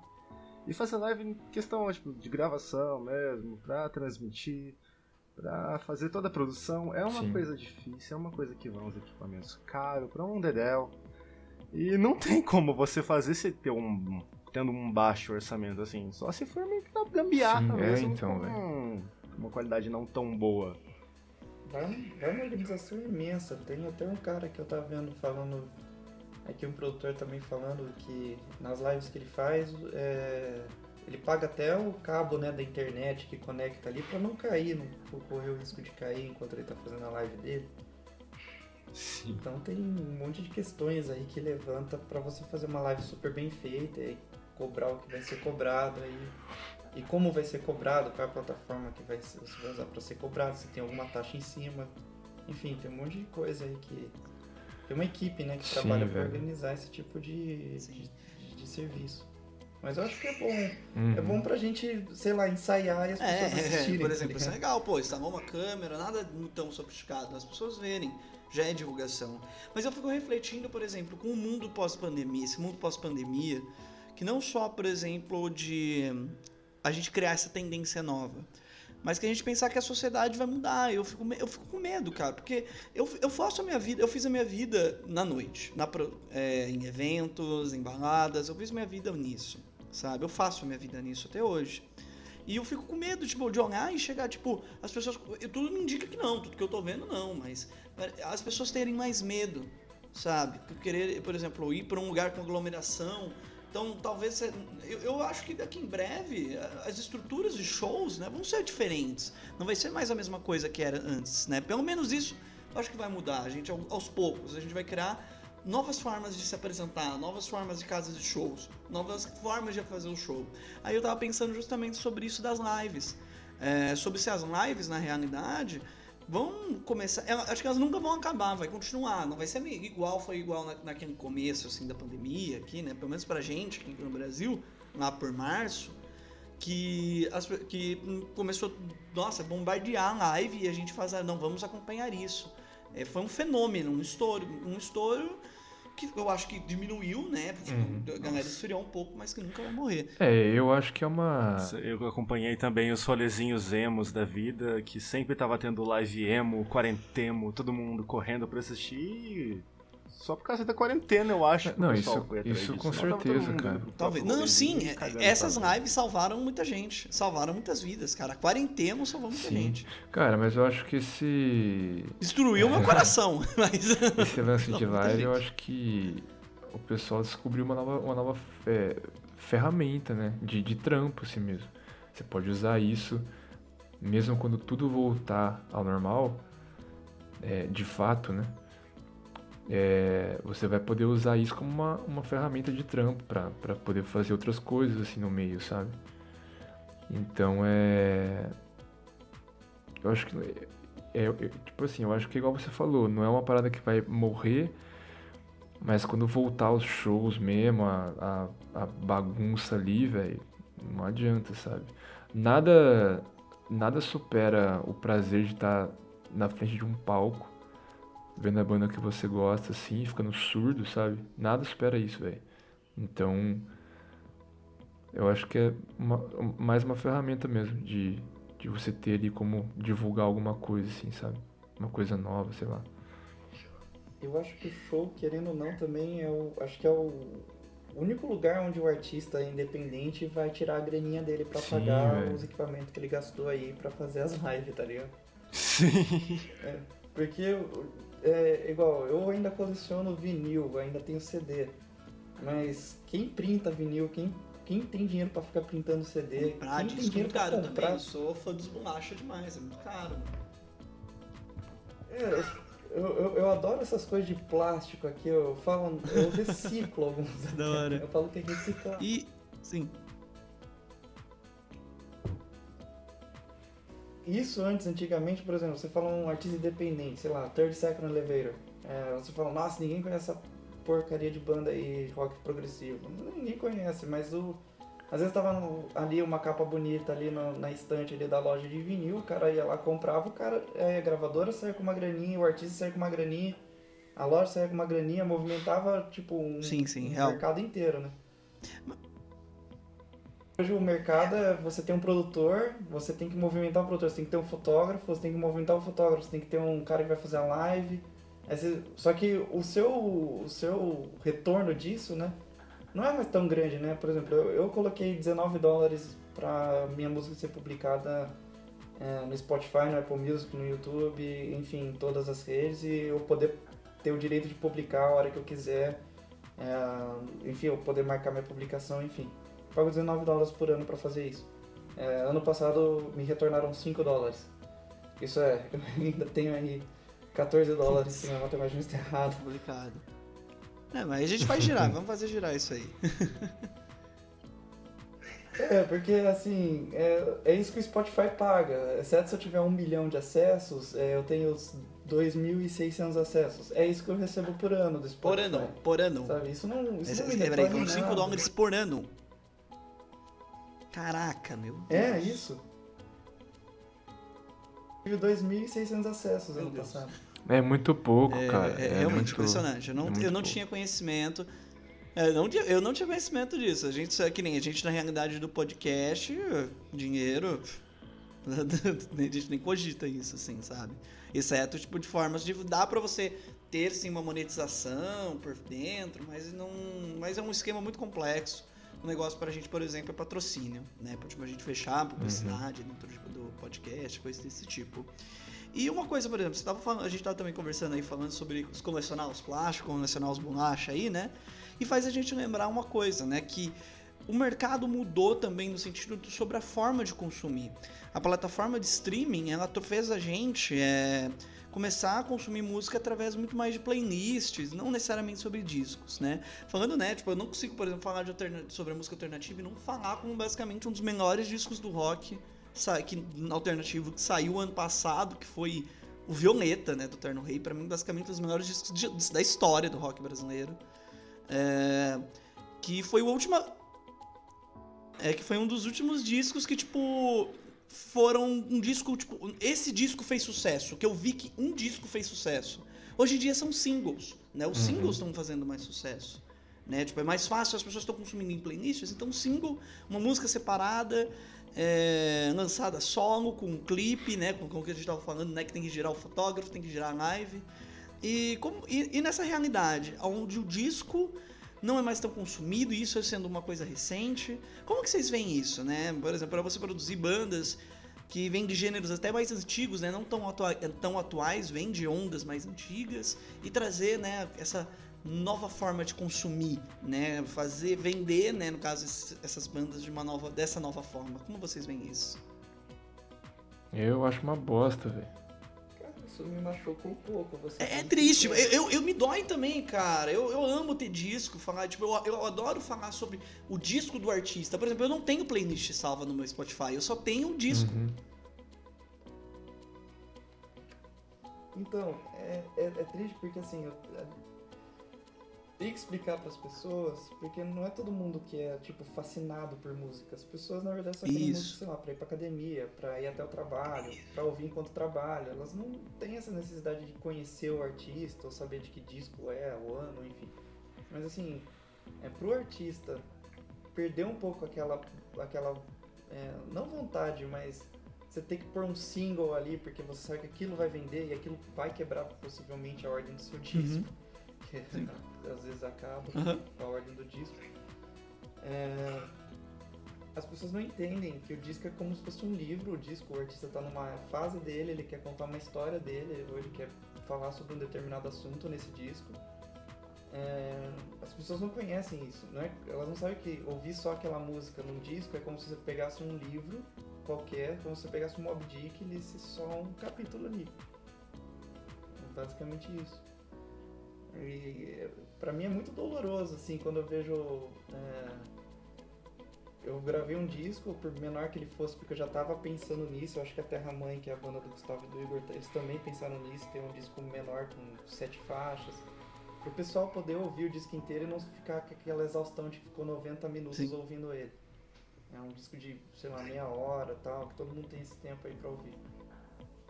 E fazer live em questão tipo, de gravação mesmo, para transmitir, para fazer toda a produção, é uma Sim. coisa difícil, é uma coisa que vão os equipamentos caros, para um dedéu. E não tem como você fazer se ter um tendo um baixo orçamento assim, só se for meio que na gambiarra Sim, é, mesmo, então, com uma qualidade não tão boa. Vai, vai uma organização imensa. Tem até um cara que eu tava vendo falando, aqui um produtor também falando que nas lives que ele faz, é, ele paga até o cabo né, da internet que conecta ali pra não cair, não correr o risco de cair enquanto ele tá fazendo a live dele. Sim. Então tem um monte de questões aí que levanta pra você fazer uma live super bem feita e cobrar o que vai ser cobrado aí. E como vai ser cobrado, qual é a plataforma que vai ser- você vai usar pra ser cobrado, se tem alguma taxa em cima. Enfim, tem um monte de coisa aí que. Tem uma equipe, né, que Sim, trabalha pra velho. organizar esse tipo de, de- de serviço. Mas eu acho que é bom. Uhum. É bom pra gente, sei lá, ensaiar e as pessoas É, assistirem. por tá exemplo, isso é legal, pô, instalar uma câmera, nada tão sofisticado, as pessoas verem, já é divulgação. Mas eu fico refletindo, por exemplo, com o mundo pós-pandemia, esse mundo pós-pandemia, que não só, por exemplo, de a gente criar essa tendência nova, mas que a gente pensar que a sociedade vai mudar. Eu fico, eu fico com medo, cara, porque eu, eu faço a minha vida, eu fiz a minha vida na noite, na, é, em eventos, em baladas, eu fiz minha vida nisso, sabe? Eu faço minha vida nisso até hoje. E eu fico com medo, tipo, de olhar e chegar, tipo, as pessoas. Tudo me indica que não, tudo que eu tô vendo não, mas as pessoas terem mais medo, sabe? Por querer, por exemplo, ir para um lugar com aglomeração. Então, talvez. Eu, eu acho que daqui em breve as estruturas de shows né, vão ser diferentes. Não vai ser mais a mesma coisa que era antes, né? Pelo menos isso eu acho que vai mudar. A gente, ao- aos poucos, a gente vai criar novas formas de se apresentar, novas formas de casas de shows, novas formas de fazer o show. Aí eu tava pensando justamente sobre isso das lives. É, sobre se as lives, na realidade, vão começar. acho que elas nunca vão acabar, vai continuar. Não vai ser igual foi igual na, naquele começo assim, da pandemia aqui, né? Pelo menos pra gente aqui no Brasil, lá por março. Que, as, que começou, nossa, bombardear a live e a gente faz, ah, não, vamos acompanhar isso. É, foi um fenômeno, um estouro, um estouro que eu acho que diminuiu, né? Porque Uhum. a galera esfriou um pouco, mas que nunca vai morrer. É, eu acho que é uma. Eu acompanhei também os rolezinhos emos da vida, que sempre tava tendo live emo, quarentemo, todo mundo correndo pra assistir. Só por causa da quarentena, eu acho. que o Não, isso- isso com certeza, mundo cara. Talvez. Não, sim, é- essas pra- lives salvaram muita gente. Salvaram muitas vidas, cara. A quarentena salvou muita Sim. gente. Cara, mas eu acho que esse. Destruiu meu coração, mas. Esse lance de live, eu acho que o pessoal descobriu uma nova, uma nova é, ferramenta, né? De, de trampo, assim mesmo. Você pode usar isso, mesmo quando tudo voltar ao normal, é, de fato, né? É, você vai poder usar isso como uma, uma ferramenta de trampo pra poder fazer outras coisas assim no meio, sabe? Então é. Eu acho que. É, é, tipo assim, eu acho que é igual você falou, não é uma parada que vai morrer, mas quando voltar os shows mesmo, a, a, a bagunça ali, velho, não adianta, sabe? Nada, nada supera o prazer de estar na frente de um palco, vendo a banda que você gosta, assim, ficando surdo, sabe? Nada supera isso, velho. Então, eu acho que é uma- mais uma ferramenta mesmo de, de você ter ali como divulgar alguma coisa, assim, sabe? Uma coisa nova, sei lá. Eu acho que o show, querendo ou não, também é o. Acho que é o único lugar onde o artista independente vai tirar a graninha dele pra Sim, pagar velho. os equipamentos que ele gastou aí pra fazer as lives, tá ligado? Sim. Porque é igual, eu ainda coleciono vinil, ainda tenho CD. Mas quem printa vinil, quem, quem tem dinheiro pra ficar printando CD, Comprar quem tem disco dinheiro pra caro comprar. também. Eu sou fã dos bolacha demais, é muito caro. É, eu, eu, eu adoro essas coisas de plástico aqui, eu falo, eu reciclo alguns. Da hora. Eu falo que é reciclar. E, sim, Isso antes, antigamente, por exemplo, você fala um artista independente, sei lá, Third Second Elevator. É, você fala, nossa, ninguém conhece essa porcaria de banda aí, rock progressivo. Ninguém conhece, mas o. Às vezes tava no- ali uma capa bonita ali no- na estante ali da loja de vinil, o cara ia lá, comprava, o cara, aí a gravadora saia com uma graninha, o artista saia com uma graninha, a loja saia com uma graninha, movimentava tipo um, Sim, sim, um real. mercado inteiro, né? Hoje o mercado é você tem um produtor, você tem que movimentar o produtor, você tem que ter um fotógrafo, você tem que movimentar o fotógrafo, você tem que ter um cara que vai fazer a live. Só que o seu, o seu retorno disso, né? Não é mais tão grande, né? Por exemplo, eu, eu coloquei 19 dólares pra minha música ser publicada é, no Spotify, no Apple Music, no YouTube, enfim, todas as redes e eu poder ter o direito de publicar a hora que eu quiser, é, enfim, eu poder marcar minha publicação, enfim. Pago 19 dólares por ano pra fazer isso. É, ano passado me retornaram 5 dólares. Isso é, eu ainda tenho aí 14 dólares se minha matemática não está errada. Complicado. É, mas a gente vai girar, vamos fazer girar isso aí. É, porque assim, é, é isso que o Spotify paga. Exceto se eu tiver um milhão de acessos, é, eu tenho os 2.600 acessos. É isso que eu recebo por ano do Spotify. Por ano, por ano. Sabe? Isso não, isso Esse- não me Peraí, retorna em 5 nada. dólares por ano. Caraca, meu Deus. É, isso. Tive 2.600 acessos Meu ano Deus. passado. É muito pouco, É, cara. é É realmente muito- impressionante. Eu não, é eu não tinha conhecimento. é, não eu não tinha conhecimento disso. A gente, é que nem a gente na realidade do podcast, dinheiro. A gente nem cogita isso, assim, sabe? Exceto tipo de formas de. Dá pra você ter sim uma monetização por dentro, mas não. Mas é um esquema muito complexo. O negócio pra gente, por exemplo, é patrocínio, né? Pra tipo, a gente fechar a publicidade dentro tipo, do podcast, coisas desse tipo. E uma coisa, por exemplo, você tava falando, a gente tava também conversando aí, falando sobre os colecionar os plásticos, colecionar os bolacha aí, né? E faz a gente lembrar uma coisa, né? Que o mercado mudou também no sentido sobre a forma de consumir. A plataforma de streaming, ela fez a gente é, começar a consumir música através muito mais de playlists, não necessariamente sobre discos, né? Falando, né, tipo, eu não consigo, por exemplo, falar de sobre a música alternativa e não falar como basicamente um dos melhores discos do rock que, alternativo que saiu ano passado, que foi o Violeta, né, do Terno Rei, pra mim, basicamente, um dos melhores discos de- da história do rock brasileiro. É, que foi o último. É que foi um dos últimos discos que, tipo, foram um disco, tipo, esse disco fez sucesso, que eu vi que um disco fez sucesso. Hoje em dia são singles, né? Os Uhum. singles estão fazendo mais sucesso. Né? Tipo, é mais fácil, as pessoas estão consumindo em playlists, então single, uma música separada, é, lançada solo, com um clipe, né? Com, com o que a gente estava falando, né? Que tem que girar o fotógrafo, tem que girar a live. E, como, e, e nessa realidade, onde o disco não é mais tão consumido, isso sendo uma coisa recente, como que vocês veem isso, né? Por exemplo, para você produzir bandas que vêm de gêneros até mais antigos, né? Não tão, atua tão atuais, vêm de ondas mais antigas e trazer, né? Essa nova forma de consumir, né? Fazer, vender, né? No caso, essas bandas de uma nova, dessa nova forma. Como vocês veem isso? Eu acho uma bosta, velho. Isso me machuca um pouco. Você É, é triste, eu, eu, eu me dói também, cara. Eu, eu amo ter disco, falar, tipo, eu, eu adoro falar sobre o disco do artista. Por exemplo, eu não tenho playlist salva no meu Spotify, eu só tenho o disco. Uhum. Então, é, é, é triste porque assim, eu, tem que explicar para as pessoas, porque não é todo mundo que é, tipo, fascinado por música. As pessoas, na verdade, só querem música, sei lá, pra ir pra academia, pra ir até o trabalho, pra ouvir enquanto trabalha. Elas não têm essa necessidade de conhecer o artista ou saber de que disco é, o ano, enfim. Mas assim, é pro artista perder um pouco aquela, aquela é, não vontade, mas você tem que pôr um single ali porque você sabe que aquilo vai vender e aquilo vai quebrar possivelmente a ordem do seu disco. Que às vezes acaba Uhum. a ordem do disco. É, as pessoas não entendem que o disco é como se fosse um livro, o disco, o artista está numa fase dele, ele quer contar uma história dele, ou ele quer falar sobre um determinado assunto nesse disco. É, as pessoas não conhecem isso, não é? elas não sabem que ouvir só aquela música num disco é como se você pegasse um livro qualquer, como se você pegasse um Mob Dick e lesse só um capítulo ali. É basicamente isso. E pra mim é muito doloroso, assim, quando eu vejo. é, eu gravei um disco, por menor que ele fosse, porque eu já tava pensando nisso. Eu acho que a Terra Mãe, que é a banda do Gustavo e do Igor, eles também pensaram nisso, ter um disco menor com sete faixas. Pro pessoal poder ouvir o disco inteiro e não ficar com aquela exaustão de que ficou 90 minutos Sim. ouvindo ele. É um disco de, sei lá, meia hora e tal, que todo mundo tem esse tempo aí pra ouvir.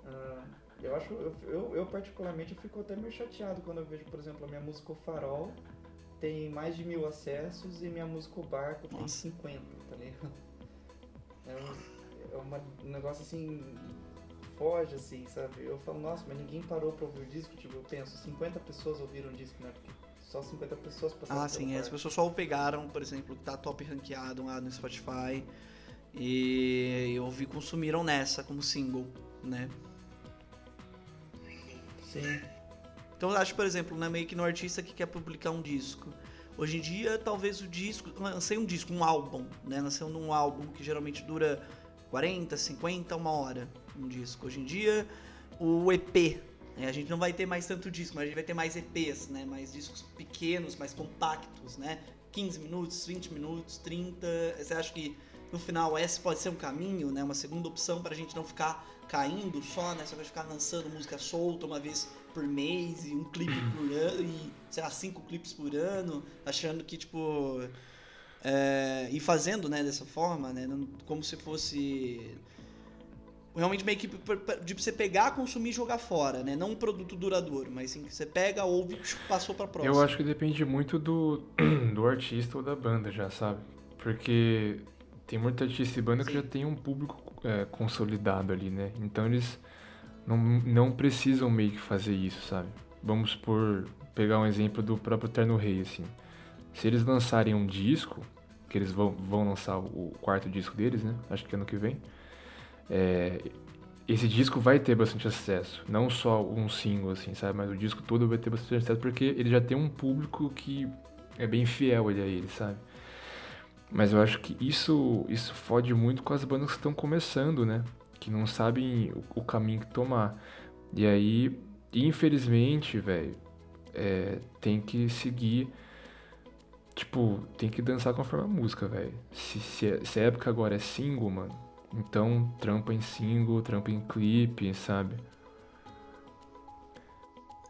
Ah, eu acho, eu, eu, eu particularmente eu fico até meio chateado quando eu vejo, por exemplo, a minha música O Farol tem mais de mil acessos e minha música O Barco tem Nossa. 50, tá ligado? É um, é uma- um negócio assim, foge assim, sabe? Eu falo, nossa, mas ninguém parou pra ouvir o disco, tipo, eu penso, 50 pessoas ouviram o disco, né? Porque só 50 pessoas passaram Ah, sim, é, as pessoas só o pegaram, por exemplo, que tá top ranqueado lá no Spotify. E eu vi consumiram nessa como single, né? Sim. Então eu acho, por exemplo, né, meio que no artista que quer publicar um disco. Hoje em dia, talvez o disco, lancei um disco, um álbum, né? Nasceu num álbum que geralmente dura 40, 50, uma hora, um disco. Hoje em dia, o EP, né? a gente não vai ter mais tanto disco, mas a gente vai ter mais EPs, né? Mais discos pequenos, mais compactos, né? 15 minutos, 20 minutos, 30. Você acha que no final esse pode ser um caminho, né? Uma segunda opção para a gente não ficar caindo só, né? Só vai ficar lançando música solta uma vez por mês e um clipe por ano e, sei lá, cinco clipes por ano, achando que, tipo. É, e fazendo, né, dessa forma, né? Como se fosse. Realmente meio que de você pegar, consumir e jogar fora, né? Não um produto duradouro, mas sim que você pega, ouve e passou pra próxima. Eu acho que depende muito do, do artista ou da banda já, sabe? Porque tem muita artista e banda Sim. que já tem um público é, consolidado ali, né? Então eles não, não precisam meio que fazer isso, sabe? Vamos por pegar um exemplo do próprio Terno Rei, assim. Se eles lançarem um disco, que eles vão, vão lançar o quarto disco deles, né? Acho que ano que vem. É, esse disco vai ter bastante acesso. Não só um single, assim, sabe? Mas o disco todo vai ter bastante acesso porque ele já tem um público que é bem fiel a ele, sabe? Mas eu acho que isso, isso fode muito com as bandas que estão começando, né? Que não sabem o, o caminho que tomar. E aí, infelizmente, velho, é, tem que seguir. Tipo, tem que dançar conforme a música, velho. Se, se, se a época agora é single, mano, então trampa em single, trampa em clipe, sabe?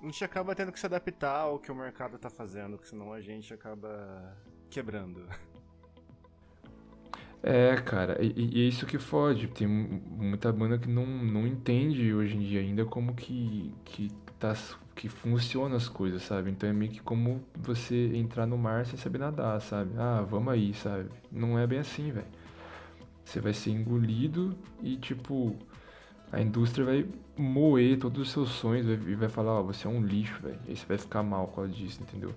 A gente acaba tendo que se adaptar ao que o mercado tá fazendo, senão a gente acaba quebrando. É, cara, e, e é isso que fode. Tem muita banda que não, não entende hoje em dia ainda como que, que, tá, que funciona as coisas, sabe? Então é meio que como você entrar no mar sem saber nadar, sabe? Ah, vamos aí, sabe? Não é bem assim, velho. Você vai ser engolido e, tipo, a indústria vai moer todos os seus sonhos e vai falar, ó, oh, você é um lixo, velho. E você vai ficar mal por causa disso, entendeu?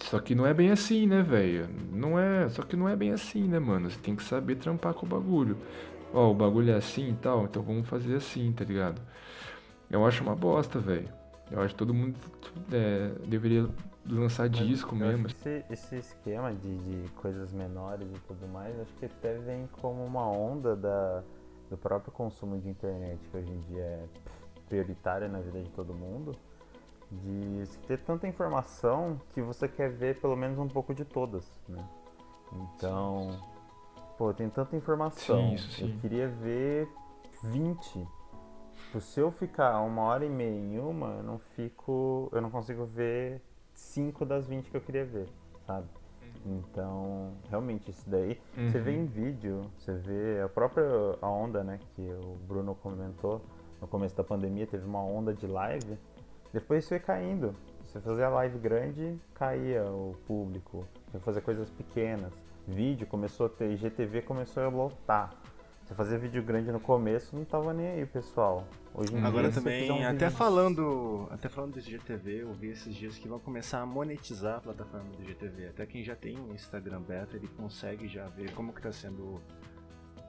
Só que não é bem assim, né, velho? Não é. Só que não é bem assim, né, mano? Você tem que saber trampar com o bagulho. Ó, o bagulho é assim e tal, então vamos fazer assim, tá ligado? Eu acho uma bosta, velho. Eu acho que todo mundo é, deveria lançar disco mesmo. Esse, esse, esquema de, de coisas menores e tudo mais, acho que até vem como uma onda da, do próprio consumo de internet, que hoje em dia é prioritário na vida de todo mundo de ter tanta informação que você quer ver pelo menos um pouco de todas, né? Então, sim. pô, tem tanta informação. Sim, isso, sim. Eu queria ver 20. Tipo, se eu ficar uma hora e meia em uma, eu não fico. Eu não consigo ver 5 das 20 que eu queria ver, sabe? Uhum. Então, realmente, isso daí. Uhum. Você vê em vídeo, você vê a própria a onda, né? Que o Bruno comentou no começo da pandemia, teve uma onda de live depois foi caindo. Você fazia live grande, caía o público. Você fazer coisas pequenas. Vídeo começou a ter, IGTV começou a lotar. Você fazia vídeo grande no começo, não tava nem aí, pessoal. Hoje em Agora dia, também, um até vídeo... falando, até falando do IGTV, eu vi esses dias que vão começar a monetizar a plataforma do IGTV. Até quem já tem um Instagram beta, ele consegue já ver como que tá sendo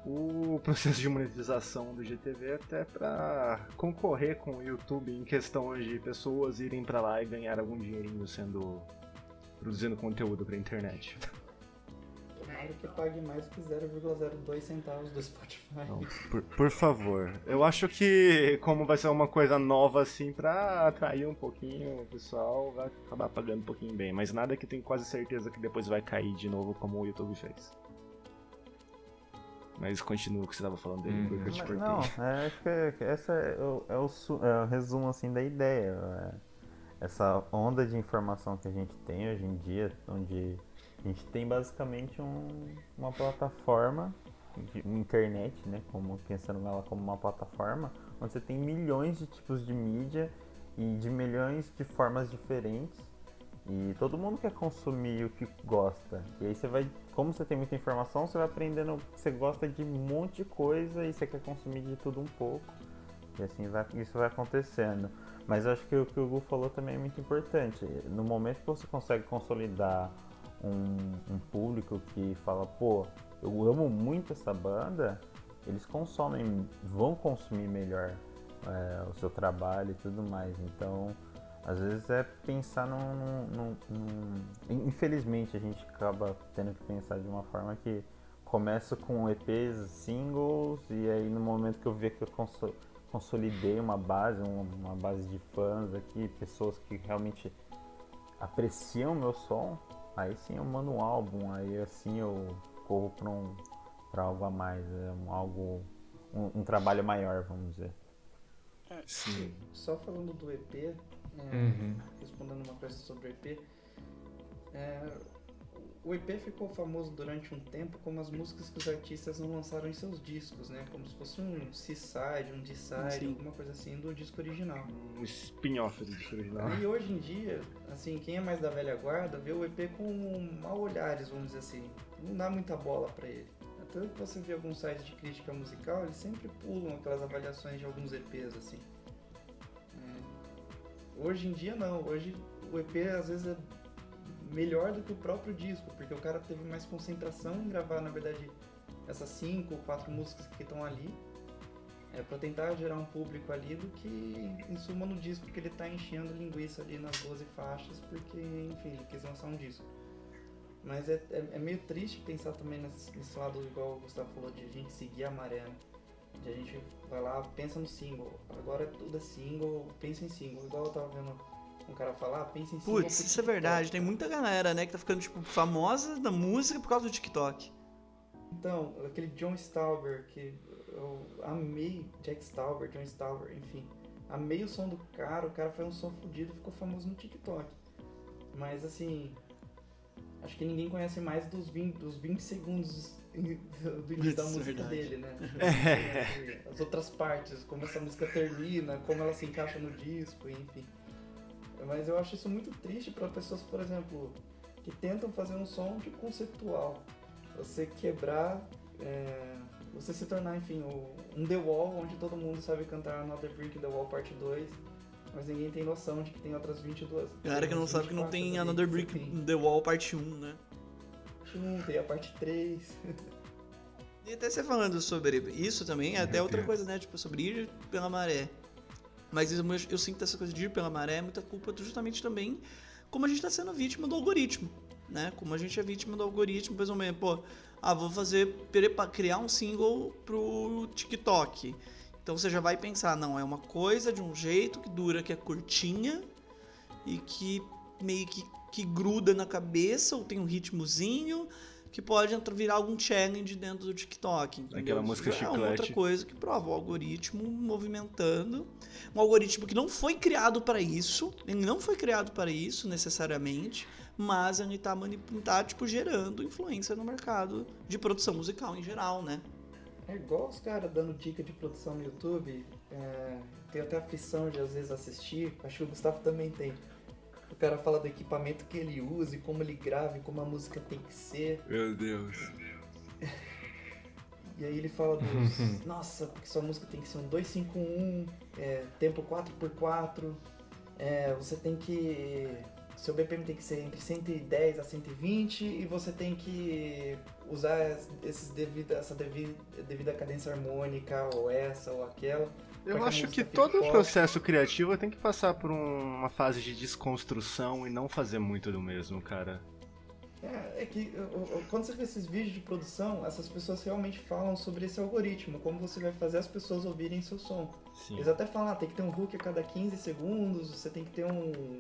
o processo de monetização do GTV até para concorrer com o YouTube em questão de pessoas irem para lá e ganhar algum dinheirinho sendo produzindo conteúdo para internet. Tomara que pague mais que 0,02 centavos do Spotify. Não, por, por, favor. Eu acho que como vai ser uma coisa nova assim para atrair um pouquinho o pessoal, vai acabar pagando um pouquinho bem, mas nada que tenho quase certeza que depois vai cair de novo como o YouTube fez. Mas continua o que você estava falando dele, hum. porque eu te cortei. Não, é, acho que essa é o, é, o, é o, resumo assim da ideia. É essa onda de informação que a gente tem hoje em dia, onde a gente tem basicamente um, uma plataforma, uma internet, né? Como, pensando nela como uma plataforma, onde você tem milhões de tipos de mídia e de milhões de formas diferentes e todo mundo quer consumir o que gosta. E aí você vai, como você tem muita informação, você vai aprendendo você gosta de um monte de coisa e você quer consumir de tudo um pouco. E assim vai, isso vai acontecendo. Mas eu acho que o que o Hugo falou também é muito importante. No momento que você consegue consolidar um, um público que fala, pô, eu amo muito essa banda, eles consomem, vão consumir melhor é, o seu trabalho e tudo mais. Então Às vezes é pensar num, num, num, num- Infelizmente a gente acaba tendo que pensar de uma forma que começa com EPs, singles, e aí no momento que eu ver que eu conso- consolidei uma base, um- uma base de fãs aqui, pessoas que realmente apreciam o meu som, aí sim eu mando um álbum, aí assim eu corro para um, pra algo a mais, é um, algo, um, um trabalho maior, vamos dizer. Sim. Só falando do EP, é, Uhum. respondendo uma coisa sobre o EP, é, o EP ficou famoso durante um tempo como as músicas que os artistas não lançaram em seus discos, né? Como se fosse um C-side, um D-side, alguma coisa assim do disco original. Um spin-off do disco original. E hoje em dia, assim, quem é mais da velha guarda vê o EP com mal olhares, vamos dizer assim. Não dá muita bola pra ele. Até que você vê alguns sites de crítica musical, eles sempre pulam aquelas avaliações de alguns EPs, assim. Hoje em dia não, hoje o EP às vezes é melhor do que o próprio disco, porque o cara teve mais concentração em gravar, na verdade, essas cinco ou quatro músicas que estão ali. É pra tentar gerar um público ali do que em suma no disco que ele tá enchendo linguiça ali nas 12 faixas, porque, enfim, ele quis lançar um disco. Mas é, é, é meio triste pensar também nesse, nesse lado, igual o Gustavo falou, de a gente seguir a maré, né? A gente vai lá, pensa no single. Agora tudo é single, pensa em single. Igual eu tava vendo um cara falar, pensa em single. Putz, isso é verdade. Tem muita galera, né, que tá ficando, tipo, famosa da música por causa do TikTok. Então, aquele John Stauber, que eu amei, Jack Stauber, John Stauber, enfim. Amei o som do cara, o cara faz um som fodido e ficou famoso no TikTok. Mas assim, acho que ninguém conhece mais dos 20, dos 20 segundos do início da é música verdade. dele, né? Conhece As outras partes, como essa música termina, como ela se encaixa no disco, enfim. Mas eu acho isso muito triste para pessoas, por exemplo, que tentam fazer um som de conceptual. Você quebrar, é, você se tornar, enfim, um The Wall, onde todo mundo sabe cantar Another Brick in the Wall parte 2, mas ninguém tem noção de que tem outras 22. Galera que não sabe que não 24 tem Another que Brick tem. The Wall parte 1, né? Um, tem a parte 3. E até você falando sobre isso também, é até Meu outra coisa, né? Tipo, sobre ir pela maré. Mas eu, eu sinto essa coisa de ir pela maré é muita culpa justamente também como a gente tá sendo vítima do algoritmo, né? Como a gente é vítima do algoritmo, por exemplo, pô, ah, vou fazer, criar um single pro TikTok. Então você já vai pensar, não, é uma coisa de um jeito que dura, que é curtinha e que meio que, que gruda na cabeça ou tem um ritmozinho que pode virar algum challenge dentro do TikTok. Entendeu? Aquela música Isso É uma chiclete. outra coisa que prova o algoritmo movimentando. Um algoritmo que não foi criado para isso, ele não foi criado para isso necessariamente, mas ele tá, manip- tá tipo, gerando influência no mercado de produção musical em geral, né? É igual os caras dando dica de produção no YouTube. É, tem até aflição de às vezes assistir. Acho que o Gustavo também tem. O cara fala do equipamento que ele usa, e como ele grava, e como a música tem que ser. Meu Deus. E aí ele fala dos. Nossa, porque sua música tem que ser um 251, é, tempo 4x4. é, você tem que. Seu BPM tem que ser entre 110 a 120 e você tem que usar esses devido, essa devida, devida cadência harmônica, ou essa ou aquela. Eu acho que todo forte. processo criativo tem que passar por um- uma fase de desconstrução e não fazer muito do mesmo, cara. É, é que quando você vê esses vídeos de produção, essas pessoas realmente falam sobre esse algoritmo, como você vai fazer as pessoas ouvirem seu som. Sim. Eles até falam, ah, tem que ter um hook a cada 15 segundos, você tem que ter um-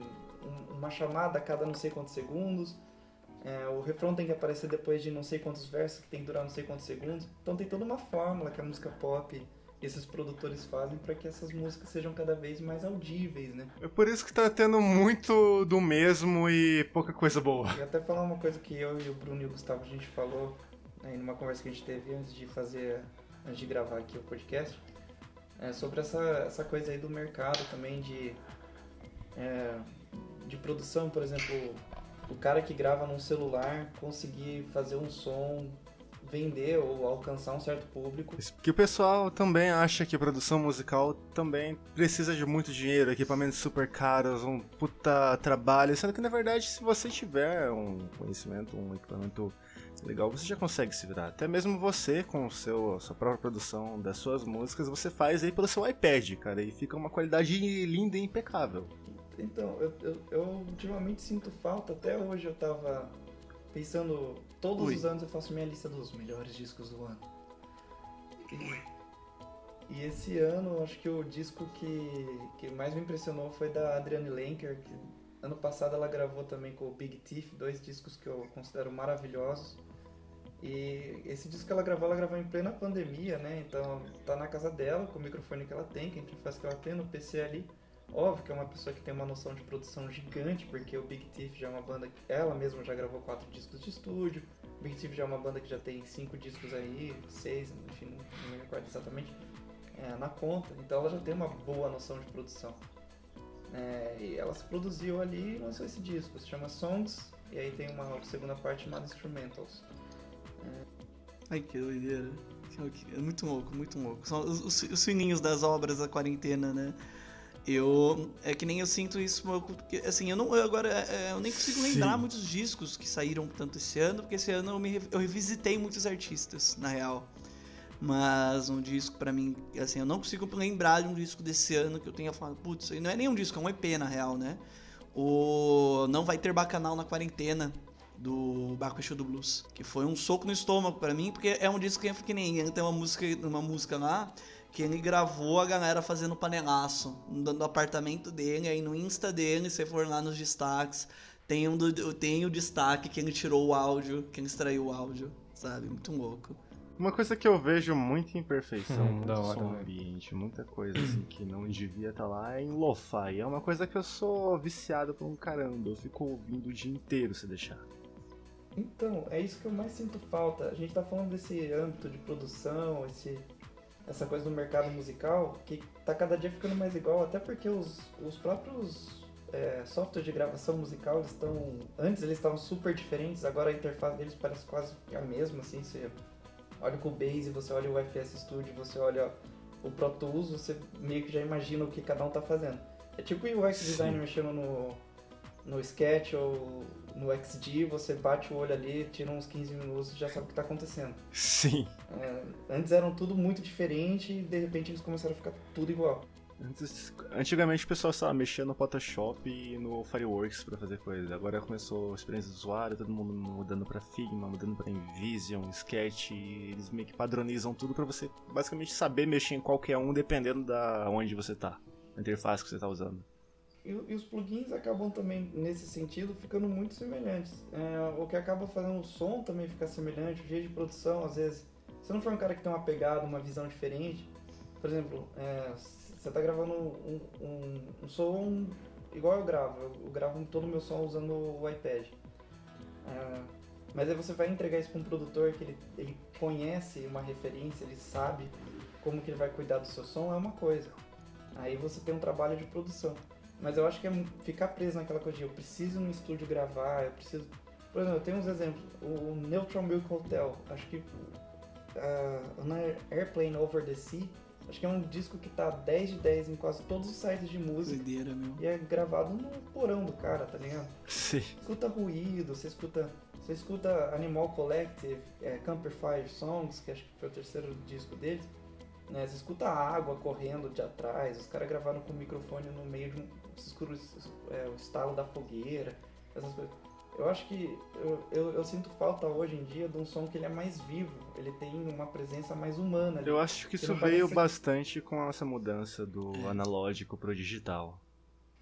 uma chamada a cada não sei quantos segundos, é, o refrão tem que aparecer depois de não sei quantos versos, que tem que durar não sei quantos segundos. Então tem toda uma fórmula que a música pop e esses produtores fazem para que essas músicas sejam cada vez mais audíveis, né? É por isso que tá tendo muito do mesmo e pouca coisa boa. E até falar uma coisa que eu e o Bruno e o Gustavo a gente falou né, numa conversa que a gente teve antes de fazer, antes de gravar aqui o podcast, é, sobre essa, essa coisa aí do mercado também de, é, de produção, por exemplo, o cara que grava num celular conseguir fazer um som, vender ou alcançar um certo público. Que o pessoal também acha que produção musical também precisa de muito dinheiro, equipamentos super caros, um puta trabalho, sendo que na verdade se você tiver um conhecimento, um equipamento legal, você já consegue se virar. Até mesmo você com o seu, sua própria produção das suas músicas, você faz aí pelo seu iPad, cara, e fica uma qualidade linda e impecável. Então, eu, eu, eu ultimamente sinto falta, até hoje eu tava pensando, todos Ui. os anos eu faço minha lista dos melhores discos do ano. E, e esse ano, acho que o disco que, que mais me impressionou foi da Adriane Lenker, que ano passado ela gravou também com o Big Thief, dois discos que eu considero maravilhosos. E esse disco que ela gravou, ela gravou em plena pandemia, né? Então tá na casa dela, com o microfone que ela tem, com a interface que ela tem, no PC ali. Óbvio que é uma pessoa que tem uma noção de produção gigante, porque o Big Thief já é uma banda que ela mesma já gravou quatro discos de estúdio. O Big Thief já é uma banda que já tem cinco discos aí, seis, enfim, não me recordo exatamente, é, na conta. Então ela já tem uma boa noção de produção. É, e ela se produziu ali e lançou esse disco, se chama Songs, e aí tem uma segunda parte chamada Instrumentals. Ai, que doideira. É muito louco, muito louco. São os, os, os sininhos das obras da quarentena, né? Eu. É que nem eu sinto isso, porque, assim, eu não. Eu agora, é, eu nem consigo lembrar Sim. muitos discos que saíram tanto esse ano, porque esse ano eu, me, eu revisitei muitos artistas, na real. Mas um disco pra mim, assim, eu não consigo lembrar de um disco desse ano que eu tenha falado, putz, isso aí não é nem um disco, é um EP na real, né? O Não Vai Ter Bacanal na Quarentena, do Baco Exu do Blues, que foi um soco no estômago pra mim, porque é um disco que, que nem tem uma música, uma música lá que ele gravou a galera fazendo panelaço no, no apartamento dele, aí no Insta dele, se for lá nos destaques, tem, um do, tem o destaque que ele tirou o áudio, que ele extraiu o áudio, sabe? Muito louco. Uma coisa que eu vejo muita imperfeição, Hum, muito hora, som né? ambiente, muita coisa assim que não devia estar lá é em lo-fi. É uma coisa que eu sou viciado por um caramba. Eu fico ouvindo o dia inteiro se deixar. Então, é isso que eu mais sinto falta. A gente tá falando desse âmbito de produção, esse, essa coisa do mercado musical, que tá cada dia ficando mais igual, até porque os, os próprios é, softwares de gravação musical estão. Antes eles estavam super diferentes, agora a interface deles parece quase a mesma, assim, você olha o Cubase, você olha o FS Studio, você olha o Pro Tools, você meio que já imagina o que cada um tá fazendo. É tipo o UX design Sim. mexendo no, no Sketch ou no XD, você bate o olho ali, tira uns 15 minutos e já sabe o que tá acontecendo. Sim. É, antes eram tudo muito diferente e de repente eles começaram a ficar tudo igual. Antes- antigamente o pessoal estava mexendo no Photoshop e no Fireworks pra fazer coisa. Agora começou a experiência do usuário, todo mundo mudando pra Figma, mudando pra InVision, Sketch, eles meio que padronizam tudo pra você basicamente saber mexer em qualquer um dependendo da onde você tá, a interface que você tá usando. E, e os plugins acabam também, nesse sentido, ficando muito semelhantes. É, o que acaba fazendo o som também ficar semelhante, o jeito de produção, às vezes. Se não for um cara que tem uma pegada, uma visão diferente, por exemplo, é, você tá gravando um, um, um som igual eu gravo. Eu, eu gravo todo o meu som usando o iPad. É, mas aí você vai entregar isso para um produtor que ele, ele conhece uma referência, ele sabe como que ele vai cuidar do seu som, é uma coisa. Aí você tem um trabalho de produção. Mas eu acho que é ficar preso naquela coisa de eu preciso no estúdio gravar, eu preciso. Por exemplo, eu tenho uns exemplos. O Neutral Milk Hotel, acho que uh, An Airplane Over the Sea, acho que é um disco que tá 10 de 10 em quase todos os sites de música. Doideira, meu. E é gravado no porão do cara, tá ligado? Sim. escuta ruído, você escuta, você escuta Animal Collective, é, Camperfire Songs, que acho que foi o terceiro disco deles, né? Você escuta a água correndo de atrás, os caras gravaram com o microfone no meio de um, é, o estalo da fogueira, essas coisas. Eu acho que eu, eu, eu sinto falta hoje em dia de um som que ele é mais vivo, ele tem uma presença mais humana. ali. Eu acho que Que isso veio parece- bastante com essa mudança do analógico pro digital.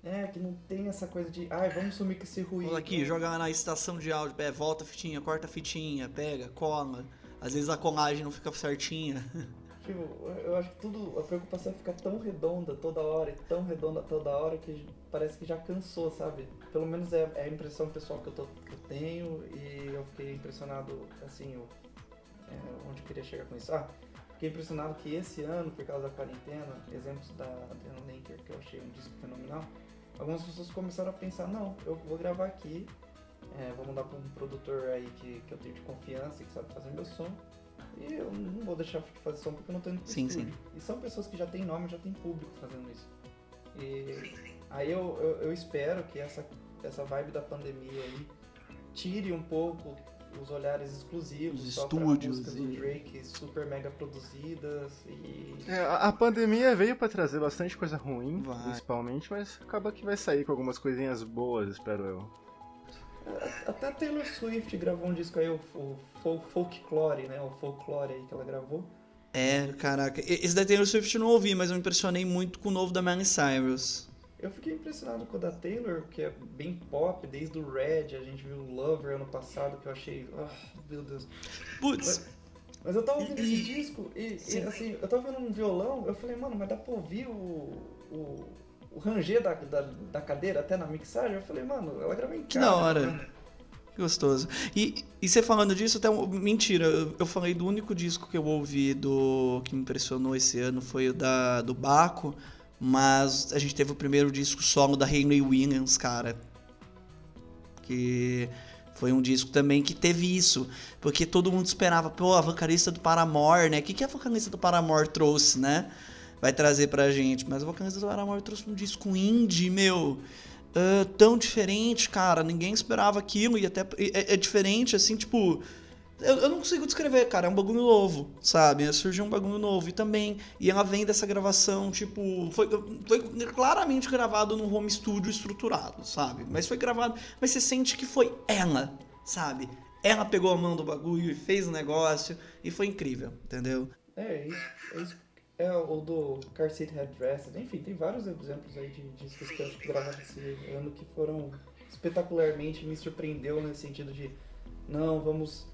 É, que não tem essa coisa de, ai, vamos sumir com esse ruído. Olha aqui, joga na estação de áudio, é, volta a fitinha, corta a fitinha, pega, cola. Às vezes a colagem não fica certinha. Tipo, eu acho que tudo, a preocupação fica tão redonda toda hora e tão redonda toda hora que parece que já cansou, sabe? Pelo menos é, é a impressão pessoal que eu, tô, que eu tenho e eu fiquei impressionado, assim, eu, é, onde eu queria chegar com isso. Ah, fiquei impressionado que esse ano, por causa da quarentena, exemplos da Adriana Lenker, que eu achei um disco fenomenal, algumas pessoas começaram a pensar, não, eu vou gravar aqui, é, vou mandar para um produtor aí que, que eu tenho de confiança e que sabe fazer meu som. E eu não vou deixar de fazer som porque eu não tô indo pro Sim, estúdio. E são pessoas que já têm nome, já têm público fazendo isso. E aí eu, eu, eu espero que essa, essa vibe da pandemia aí tire um pouco os olhares exclusivos, Os estúdios músicas e- do Drake super mega produzidas e É, a pandemia veio pra trazer bastante coisa ruim, Vai. principalmente, mas acaba que vai sair com algumas coisinhas boas, espero eu. Até a Taylor Swift gravou um disco aí, o, o Fol- Folklore, né? O Folklore aí que ela gravou. É, caraca. Esse da Taylor Swift eu não ouvi, mas eu me impressionei muito com o novo da Miley Cyrus. Eu fiquei impressionado com o da Taylor, que é bem pop, desde o Red, a gente viu o Lover ano passado, que eu achei. Ah, meu Deus. Putz, Mas eu tava ouvindo esse disco e, e, Sim. assim, eu tava ouvindo um violão, eu falei, mano, mas dá pra ouvir o. o, o ranger da, da, da cadeira até na mixagem? Eu falei, mano, ela gravou em casa. Que da hora. que gostoso. E, e você falando disso, até. um- Mentira, eu, eu falei do único disco que eu ouvi do que me impressionou esse ano foi o da, do Baco, mas a gente teve o primeiro disco solo da Hayley Williams, cara. Que foi um disco também que teve isso. Porque todo mundo esperava, pô, a vocalista do Paramore, né? O que, que a vocalista do Paramore trouxe, né? Vai trazer pra gente. Mas a vocalista do Paramore trouxe um disco indie, meu. ah, tão diferente, cara. Ninguém esperava aquilo. E até é, é diferente, assim, tipo. Eu, eu não consigo descrever, cara. É um bagulho novo, sabe? Surgiu um bagulho novo. E também. E ela vem dessa gravação, tipo. Foi, foi claramente gravado num home studio estruturado, sabe? Mas foi gravado. Mas você sente que foi ela, sabe? Ela pegou a mão do bagulho e fez o negócio. E foi incrível, entendeu? É, é isso. É o do Car Seat Headrest, enfim, tem vários exemplos aí de discos que eu acho que gravaram esse ano que foram espetacularmente, me surpreendeu nesse sentido de não, vamos,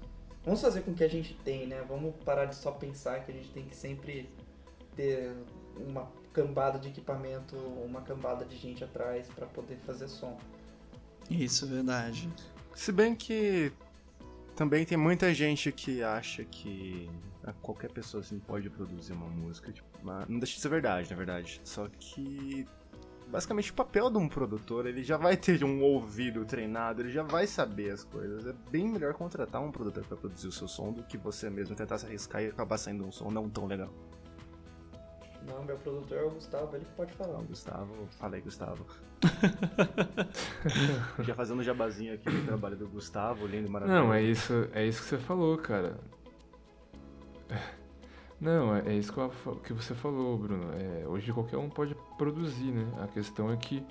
vamos fazer com o que a gente tem, né? Vamos parar de só pensar que a gente tem que sempre ter uma cambada de equipamento, uma cambada de gente atrás para poder fazer som. Isso, verdade. Se bem que também tem muita gente que acha que qualquer pessoa assim pode produzir uma música. Tipo, mas não deixa de ser verdade, na verdade. Só que basicamente o papel de um produtor, ele já vai ter um ouvido treinado, ele já vai saber as coisas. É bem melhor contratar um produtor para produzir o seu som do que você mesmo tentar se arriscar e acabar saindo um som não tão legal. Não, meu produtor é o Gustavo, ele que pode falar. Então, Gustavo, falei Gustavo. já fazendo jabazinho aqui do trabalho do Gustavo, lindo e maravilhoso. Não, é isso, é isso que você falou, cara. Não, é, é isso que, eu fa- que você falou, Bruno. É, hoje qualquer um pode produzir, né? A questão é que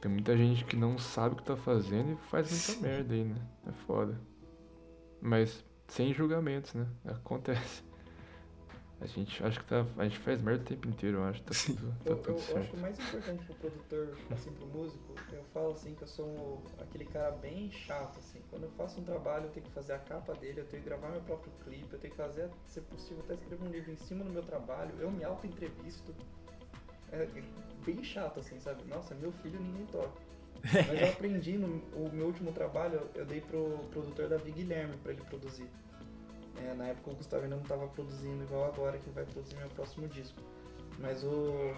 tem muita gente que não sabe o que tá fazendo e faz muita merda aí, né? É foda. Mas sem julgamentos, né? Acontece. A gente acho que tá. A gente faz merda o tempo inteiro, eu acho. Tá tudo, tá Eu, eu, tudo eu acho certo. que o mais importante pro produtor, assim, pro músico, eu falo assim que eu sou um- aquele cara bem chato, assim. Quando eu faço um trabalho, eu tenho que fazer a capa dele, eu tenho que gravar meu próprio clipe, eu tenho que fazer, se possível, até escrever um livro em cima do meu trabalho, eu me auto-entrevisto. É bem chato, assim, sabe? Nossa, meu filho ninguém toca. Mas eu aprendi no o meu último trabalho, eu dei pro produtor Davi Guilherme pra ele produzir. É, na época o Gustavo ainda não estava produzindo igual agora que vai produzir meu próximo disco. Mas o.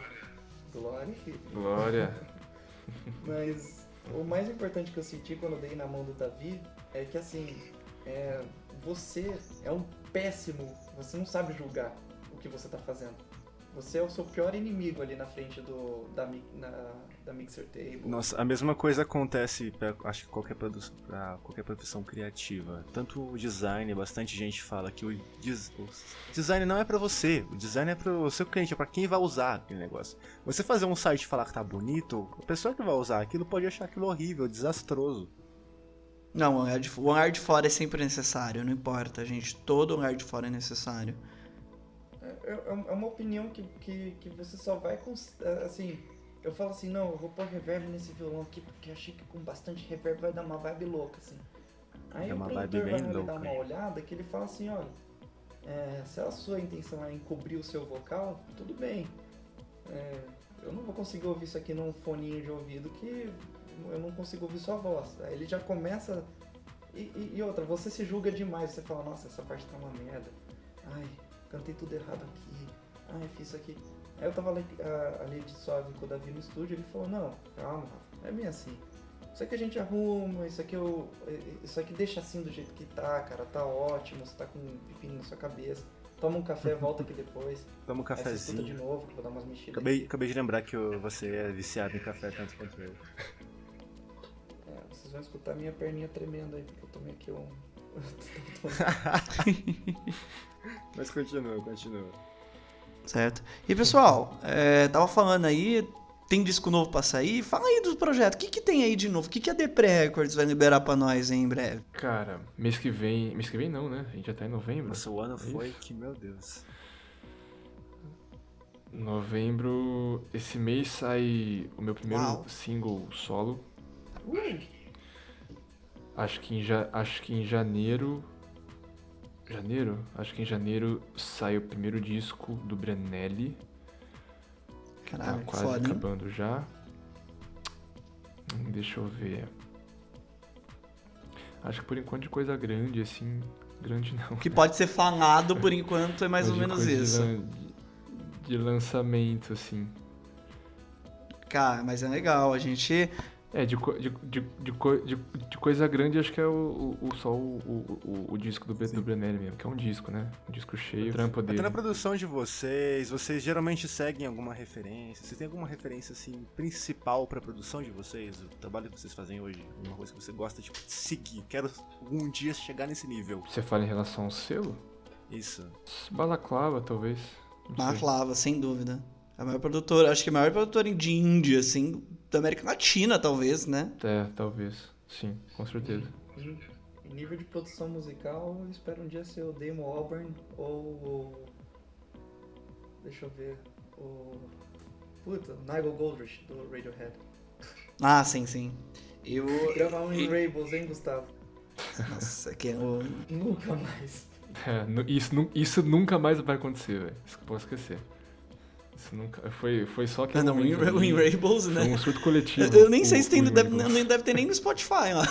Glória. Glória. Mas o mais importante que eu senti quando eu dei na mão do Davi é que assim, é, você é um péssimo, você não sabe julgar o que você tá fazendo. Você é o seu pior inimigo ali na frente do, da, na, da mixer table. Nossa, a mesma coisa acontece pra, acho que qualquer produção, pra qualquer profissão criativa. Tanto o design, bastante gente fala que o, des- o design não é pra você, o design é pro seu cliente, é pra quem vai usar aquele negócio. Você fazer um site e falar que tá bonito, a pessoa que vai usar aquilo pode achar aquilo horrível, desastroso. Não, o ar de, o ar de fora é sempre necessário, não importa, gente. Todo o ar de fora é necessário. É, é- é uma opinião que, que, que você só vai é, assim. Eu falo assim, não, eu vou pôr reverb nesse violão aqui porque achei que com bastante reverb vai dar uma vibe louca, assim. Aí É o produtor vai ali dar louca. uma olhada que ele fala assim, olha, é, se a sua intenção é encobrir o seu vocal, tudo bem. É, eu não vou conseguir ouvir isso aqui num foninho de ouvido que eu não consigo ouvir sua voz. Aí ele já começa. E, e- e outra, você se julga demais, você fala, nossa, essa parte tá uma merda. Ai, cantei tudo errado aqui. Ai, fiz isso aqui. Aí eu tava ali, ali de suave com o Davi no estúdio, ele falou, não, calma, Rafa, é bem assim. Isso aqui a gente arruma, isso aqui eu. Isso aqui deixa assim do jeito que tá, cara, tá ótimo, você tá com um pepino na sua cabeça. Toma um café, volta aqui depois. Toma um Aí você escuta de cafezinho. novo, que eu vou dar umas mexidas. Acabei, aqui. acabei de lembrar que você é viciado em café tanto quanto eu. É, vocês vão escutar minha perninha tremendo aí, porque eu tomei aqui um. Mas continua, continua. Certo. E pessoal, é, tava falando aí, tem disco novo pra sair? Fala aí do projeto. O que, que tem aí de novo? O que, que a Depre Records vai liberar pra nós aí em breve? Cara, mês que vem. Mês que vem não, né? A gente já tá em novembro. Nossa, o ano É foi isso? que, meu Deus. Novembro. Esse mês sai o meu primeiro Uau. single solo. Acho que em, ja... Acho que em janeiro. Janeiro? Acho que em janeiro sai o primeiro disco do Brenelli. Tá Caralho, que quase foda, hein? acabando já. Hum, Deixa eu ver. Acho que por enquanto de coisa grande, assim. Grande não. Que pode ser falado por enquanto é mais Mas ou menos de isso. lan- De, de lançamento, assim. Cara, mas é legal. A gente. É, de, de, de, de, co- de, de coisa grande, acho que é o, o, o- só o, o, disco do, do Brenelli mesmo, que é um disco, né? Um disco cheio, trampo Até dele. na produção de vocês, vocês geralmente seguem alguma referência? Vocês têm alguma referência, assim, principal pra produção de vocês? O trabalho que vocês fazem hoje? Uma coisa que você gosta de seguir? Quero algum dia chegar nesse nível. Você fala em relação ao selo? Isso. Balaclava, talvez. Balaclava, sem dúvida. A maior produtora, acho que a maior produtora de indie, assim, da América Latina, talvez, né? É, talvez. Sim, com certeza. nível de produção musical, eu espero um dia ser o Damon Albarn ou o. Deixa eu ver. O. Puta, Nigel Goldrich do Radiohead. Ah, sim, sim. Eu. Gravar um em Rainbows, hein, Gustavo? Nossa, que é o. Nunca mais. É, isso, isso nunca mais vai acontecer, velho. Isso que eu posso esquecer. Isso nunca. Foi, foi só que. Ah, não, o In- o In Rainbows, Foi né? um surto coletivo. Eu nem sei o- se tem, deve, nem deve ter nem no Spotify lá.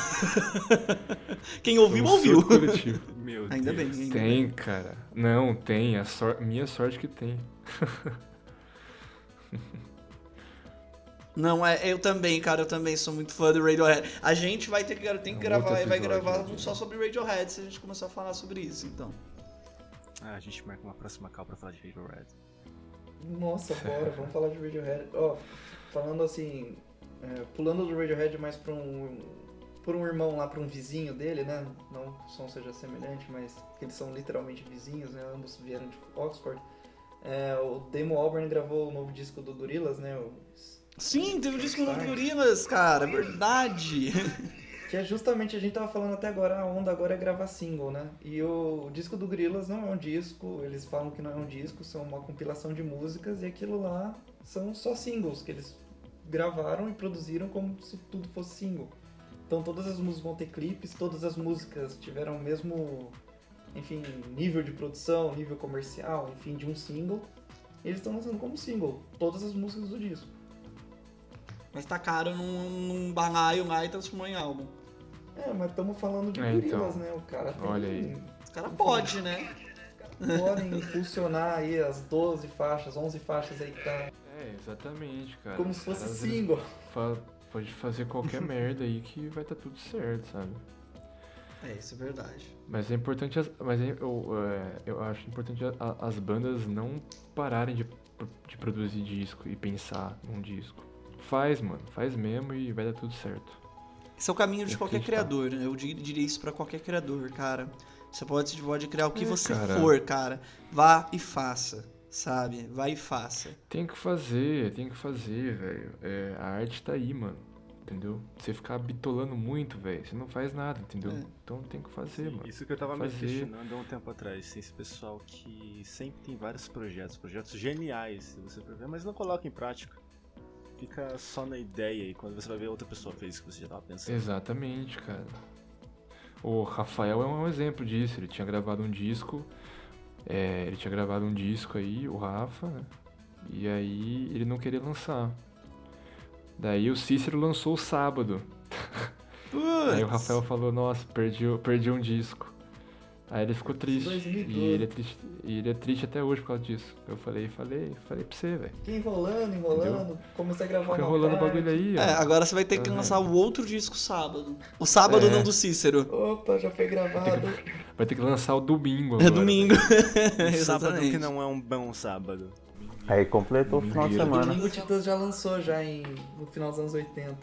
Quem ouviu, um ouviu. surto coletivo. Meu Ainda bem, Deus. ainda Tem, cara. Não, tem. A sor... Minha sorte que tem. Não, é, eu também, cara, eu também sou muito fã do Radiohead. A gente vai ter que, tem que É um gravar, vai gravar né? um só sobre Radiohead se a gente começar a falar sobre isso, então. Ah, a gente marca uma próxima call pra falar de Radiohead. Nossa, bora, vamos falar de Radiohead. Ó, falando assim, é, pulando do Radiohead mais pra um. Por um irmão lá, pra um vizinho dele, né? Não que o som seja semelhante, mas que eles são literalmente vizinhos, né? Ambos vieram de Oxford. É, o Damon Albarn gravou o novo disco do Gorillaz, né? o- Sim, teve o disco do Gorillaz, cara, é verdade. Que é justamente, a gente tava falando até agora, a onda agora é gravar single, né? E o, o disco do Gorillaz não é um disco, eles falam que não é um disco, são uma compilação de músicas e aquilo lá são só singles que eles gravaram e produziram como se tudo fosse single. Então todas as músicas vão ter clipes, todas as músicas tiveram o mesmo, enfim, nível de produção, nível comercial, enfim, de um single. Eles estão lançando como single todas as músicas do disco. Mas tacaram num, num balaio lá e transformou em álbum. É, mas estamos falando de É, Gorillaz, então. né? O cara tem Olha aí. Os caras podem, né? podem impulsionar aí as 12 faixas, 11 faixas aí que tá É, exatamente, cara. como se fosse single. fa- Pode fazer qualquer merda aí que vai estar tudo certo, sabe? É, isso é verdade. Mas é importante, as- mas é- eu, é, eu acho importante a- as bandas não pararem de, de produzir disco e pensar num disco. Faz, mano, faz mesmo e vai dar tudo certo. Esse é o caminho de qualquer criador, né? Eu di- diria isso pra qualquer criador, cara. Você pode, você pode criar o que É, você cara. for, cara. Vá e faça, sabe? Vá e faça. Tem que fazer, tem que fazer, velho. É, a arte tá aí, mano. Entendeu? Você ficar bitolando muito, velho, você não faz nada, entendeu? É. Então tem que fazer, mano. Isso que eu tava me Fazer. questionando há um tempo atrás. Esse pessoal que sempre tem vários projetos, projetos geniais, se você for ver, mas não coloca em prática. Fica só na ideia e quando você vai ver outra pessoa fez o que você já tava pensando. Exatamente, cara. O Rafael é um exemplo disso. Ele tinha gravado um disco. é, ele tinha gravado um disco aí, o Rafa, né? E aí ele não queria lançar. Daí o Cícero lançou o sábado. Aí o Rafael falou, nossa, perdi, perdi um disco. Aí ele ficou triste. 2012. E ele, é triste. e ele é triste até hoje por causa disso. Eu falei, falei, falei pra você, velho. Fiquei enrolando, enrolando, comecei a gravar Fica uma rolando o bagulho aí, ó. É, agora você vai ter que lançar o outro disco sábado. O sábado É. não do Cícero. Opa, já foi gravado. Vai ter que lançar o domingo É agora. domingo. Um sábado Exatamente. que não é um bom sábado. Aí completou o final de Domingo. semana. Domingo o Titãs já lançou já em, no final dos anos 80.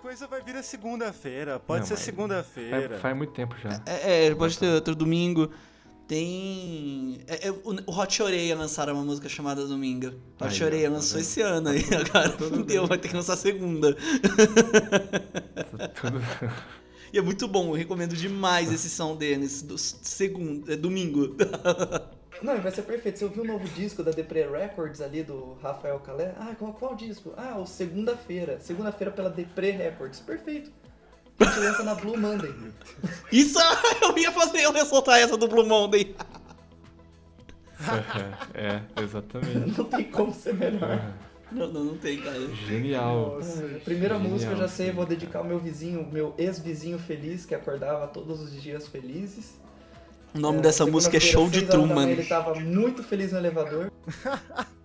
Coisa vai vir a segunda-feira. Pode Não, ser segunda-feira. Faz, faz muito tempo já. É, é, pode ter outro domingo. Tem. é, é, o Hot Oreia lançaram uma música chamada Domingo. Hot Oreia tá lançou esse ano aí. Agora tudo deu, vai ter que lançar segunda. Tudo... E é muito bom, eu recomendo demais esse som deles. Do segundo, é, domingo. Não, e vai ser perfeito. Você ouviu o novo disco da Depre Records ali do Rafael Calé? Ah, qual, qual disco? Ah, o Segunda-feira. Segunda-feira pela Depre Records. Perfeito. A gente lança na Blue Monday. Isso eu ia fazer, eu ia soltar essa do Blue Monday. é, é, exatamente. Não tem como ser melhor. É, Não, não, não tem, cara. Genial. Ah, a primeira Genial, música eu já sei, vou dedicar ao meu vizinho, meu ex-vizinho feliz, que acordava todos os dias felizes. O nome É, dessa música é Show de manhã, Truman. Ele tava muito feliz no elevador.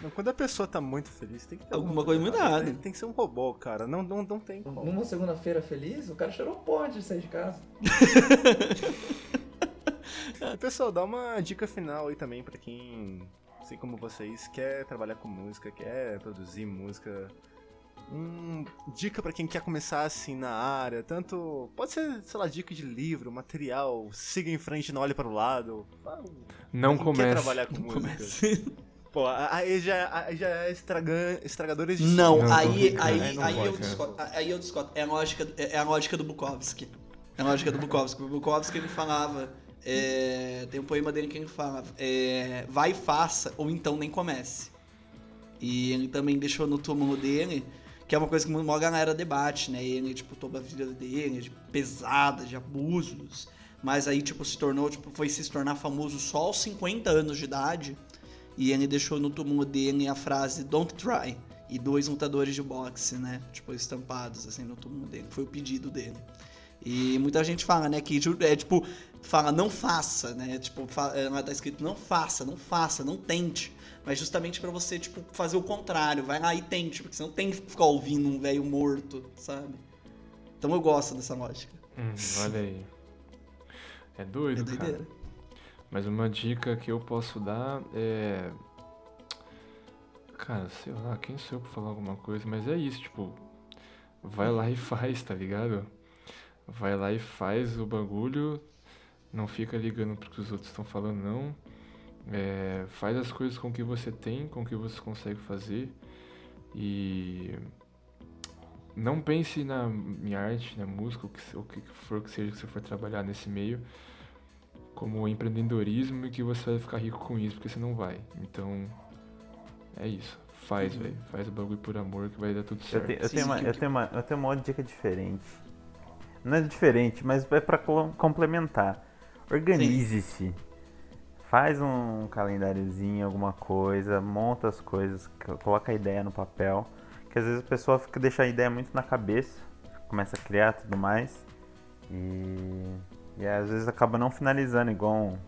Não, quando a pessoa tá muito feliz, tem que ter Alguma coisa muito errada. Tem, tem que ser um robô, cara. Não, não, não tem como. Numa segunda-feira feliz, o cara cheirou pó antes de sair de casa. E, pessoal, dá uma dica final aí também pra quem, assim como vocês, quer trabalhar com música, quer produzir música. Um, dica pra quem quer começar assim na área, tanto pode ser, sei lá, dica de livro, material, siga em frente, não olhe para o lado. Não quem quer comece. trabalhar com música. Pô, aí já, aí já é estraga, estragadores de Não, Não, aí, aí, Aí não aí, eu pode, né? discordo, aí eu discordo. É a lógica, é a lógica do Bukowski. É a lógica do Bukowski. O Bukowski ele falava. é, tem um poema dele que ele fala: é, vai e faça, ou então nem comece. E ele também deixou no túmulo dele, que é uma coisa que uma galera debate, né? Ele, tipo, toda a vida dele, de pesada, de abusos. Mas aí, tipo, se tornou, tipo, foi se tornar famoso só aos 50 anos de idade. E ele deixou no túmulo dele a frase Don't try. E dois lutadores de boxe, né? Tipo, estampados assim no túmulo dele. Foi o pedido dele. E muita gente fala, né, que é tipo, fala não faça, né? Tipo, fa- é, tá escrito não faça, não faça, não tente. Mas justamente pra você, tipo, fazer o contrário. Vai lá e tente, porque você não tem que ficar ouvindo um velho morto, sabe? Então eu gosto dessa lógica. Hum, olha aí. É É doido, cara. doideira. Mas uma dica que eu posso dar é. Cara, sei lá, quem sou eu pra falar alguma coisa, mas é isso, tipo. Vai lá e faz, tá ligado? Vai lá e faz o bagulho, não fica ligando pro que os outros estão falando, não. É, faz as coisas com o que você tem, com o que você consegue fazer. E. Não pense na em arte, na música, o que, o que for que seja que você for trabalhar nesse meio como empreendedorismo e que você vai ficar rico com isso, porque você não vai. Então, é isso. Faz, velho. Faz o bagulho por amor que vai dar tudo Eu, certo. te- eu Sim, tenho uma, eu, tenho uma, eu tenho uma outra dica diferente. Não é diferente, mas é pra colo- complementar. Organize-se. Faz um calendáriozinho, alguma coisa, monta as coisas, coloca a ideia no papel. Que às vezes a pessoa fica, deixa a ideia muito na cabeça, começa a criar tudo mais. E, e às vezes acaba não finalizando, igual o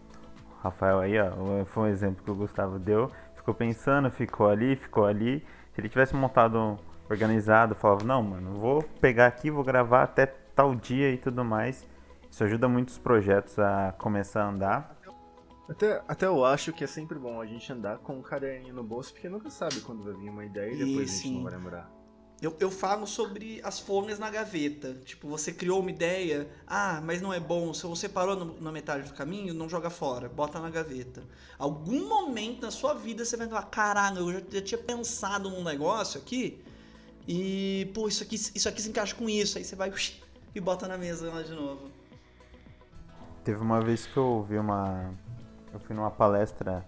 Rafael aí, ó. Foi um exemplo que o Gustavo deu. Ficou pensando, ficou ali, ficou ali. Se ele tivesse montado organizado, falava, não, mano, vou pegar aqui, vou gravar até tal dia e tudo mais. Isso ajuda muito os projetos a começar a andar. Até, até eu acho que é sempre bom a gente andar com um caderninho no bolso, porque nunca sabe quando vai vir uma ideia e depois E a gente não vai lembrar. Eu, eu falo sobre as folhas na gaveta. Tipo, você criou uma ideia, ah, mas não é bom. Se você parou no- na metade do caminho, não joga fora, bota na gaveta. Algum momento na sua vida você vai falar, caralho, eu já, já tinha pensado num negócio aqui e, pô, isso aqui, isso aqui se encaixa com isso. Aí você vai e bota na mesa lá de novo. Teve uma vez que eu ouvi uma. Eu fui numa palestra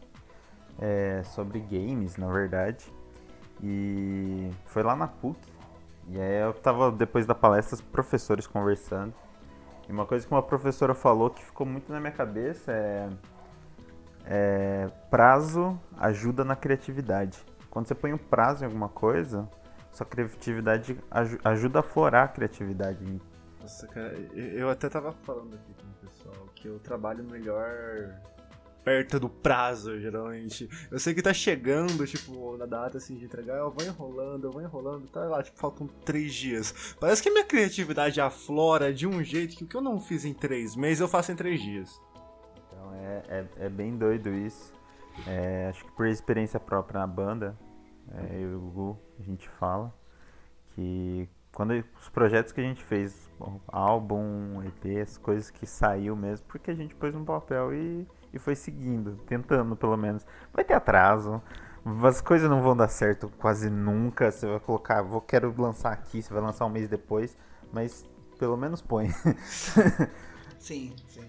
é, sobre games, na verdade. E foi lá na PUC. E aí eu tava, depois da palestra, os professores conversando. E uma coisa que uma professora falou que ficou muito na minha cabeça é. é, prazo ajuda na criatividade. Quando você põe um prazo em alguma coisa, sua criatividade aju- ajuda a florar a criatividade. Nossa, cara, eu até tava falando aqui com o pessoal que eu trabalho melhor perto do prazo, geralmente. Eu sei que tá chegando, tipo, na data assim de entregar, eu vou enrolando, eu vou enrolando, tá lá, tipo, faltam três dias. Parece que a minha criatividade aflora de um jeito que o que eu não fiz em três meses eu faço em três dias. Então é, é, é bem doido isso. É, acho que por experiência própria na banda, é, eu e o Gugu, a gente fala que quando os projetos que a gente fez, álbum, EP, as coisas que saiu mesmo, porque a gente pôs no papel e, e foi seguindo, tentando pelo menos. Vai ter atraso, as coisas não vão dar certo quase nunca. Você vai colocar, vou quero lançar aqui, você vai lançar um mês depois, mas pelo menos põe. Sim, sim.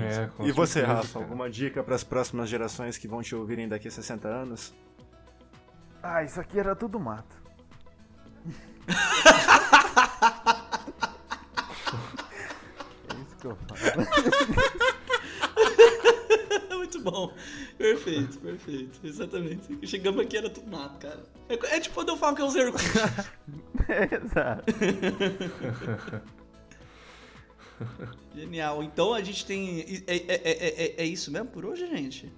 É, e você, Rafa, cara. alguma dica para as próximas gerações que vão te ouvirem daqui a 60 anos? Ah, isso aqui era tudo mato. é isso que eu falo. Bom. Perfeito, perfeito. Exatamente. Chegamos aqui era tudo mato, cara. É, é tipo quando eu falo que é um zero é, Exato. Genial. Então a gente tem. É, é, é, é, isso mesmo por hoje, gente?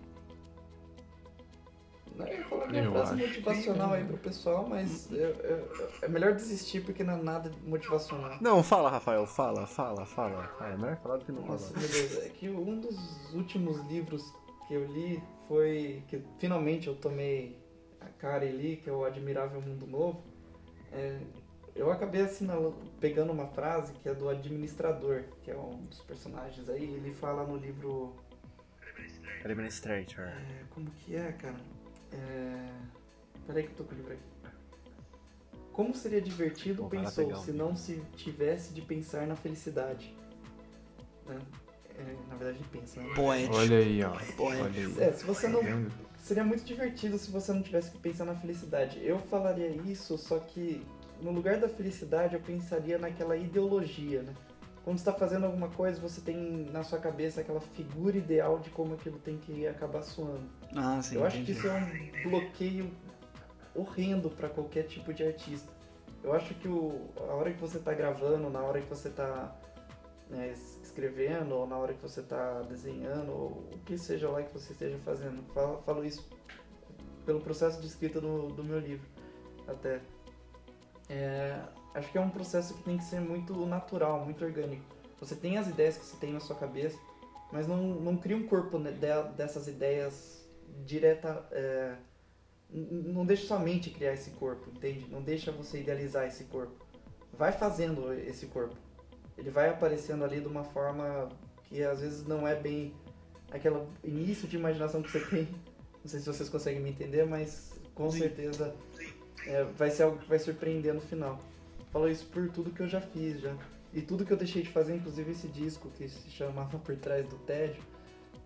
Não, eu ia falar minha frase motivacional aí pro pessoal, mas eu, eu, é melhor desistir porque não é nada motivacional. Não, fala, Rafael, fala, fala, fala. é melhor falar do que não Nossa, falar. Nossa, Deus, é que um dos últimos livros que eu li foi que finalmente eu tomei a cara e li, que é o Admirável Mundo Novo. É, eu acabei assinalando, pegando uma frase que é do administrador, que é um dos personagens aí. Ele fala no livro. Administrator. É, como que é, cara? É... Peraí que eu tô com o livro aqui. Como seria divertido, Bom, pensou, se não se tivesse de pensar na felicidade. Né? É, na verdade, pensa, né? Poético. Olha aí, ó. Poético. Olha aí. É, se você não. Seria muito divertido se você não tivesse que pensar na felicidade. Eu falaria isso, só que no lugar da felicidade eu pensaria naquela ideologia, né? Quando está fazendo alguma coisa, você tem na sua cabeça aquela figura ideal de como aquilo tem que acabar soando. Ah, sim, eu acho que isso é um bloqueio horrendo para qualquer tipo de artista. Eu acho que o, a hora que você está gravando, na hora que você está né, escrevendo, ou na hora que você está desenhando, ou o que seja lá que você esteja fazendo, falo, falo isso pelo processo de escrita do, do meu livro, até. É, acho que é um processo que tem que ser muito natural, muito orgânico. Você tem as ideias que você tem na sua cabeça, mas não, não cria um corpo dessas ideias direta. É, não deixa sua mente criar esse corpo, entende? Não deixa você idealizar esse corpo. Vai fazendo esse corpo. Ele vai aparecendo ali de uma forma que às vezes não é bem aquele início de imaginação que você tem. Não sei se vocês conseguem me entender, mas com Sim. certeza é, vai ser algo que vai surpreender no final. Falo isso por tudo que eu já fiz já. E tudo que eu deixei de fazer, inclusive esse disco que se chamava Por Trás do Tédio,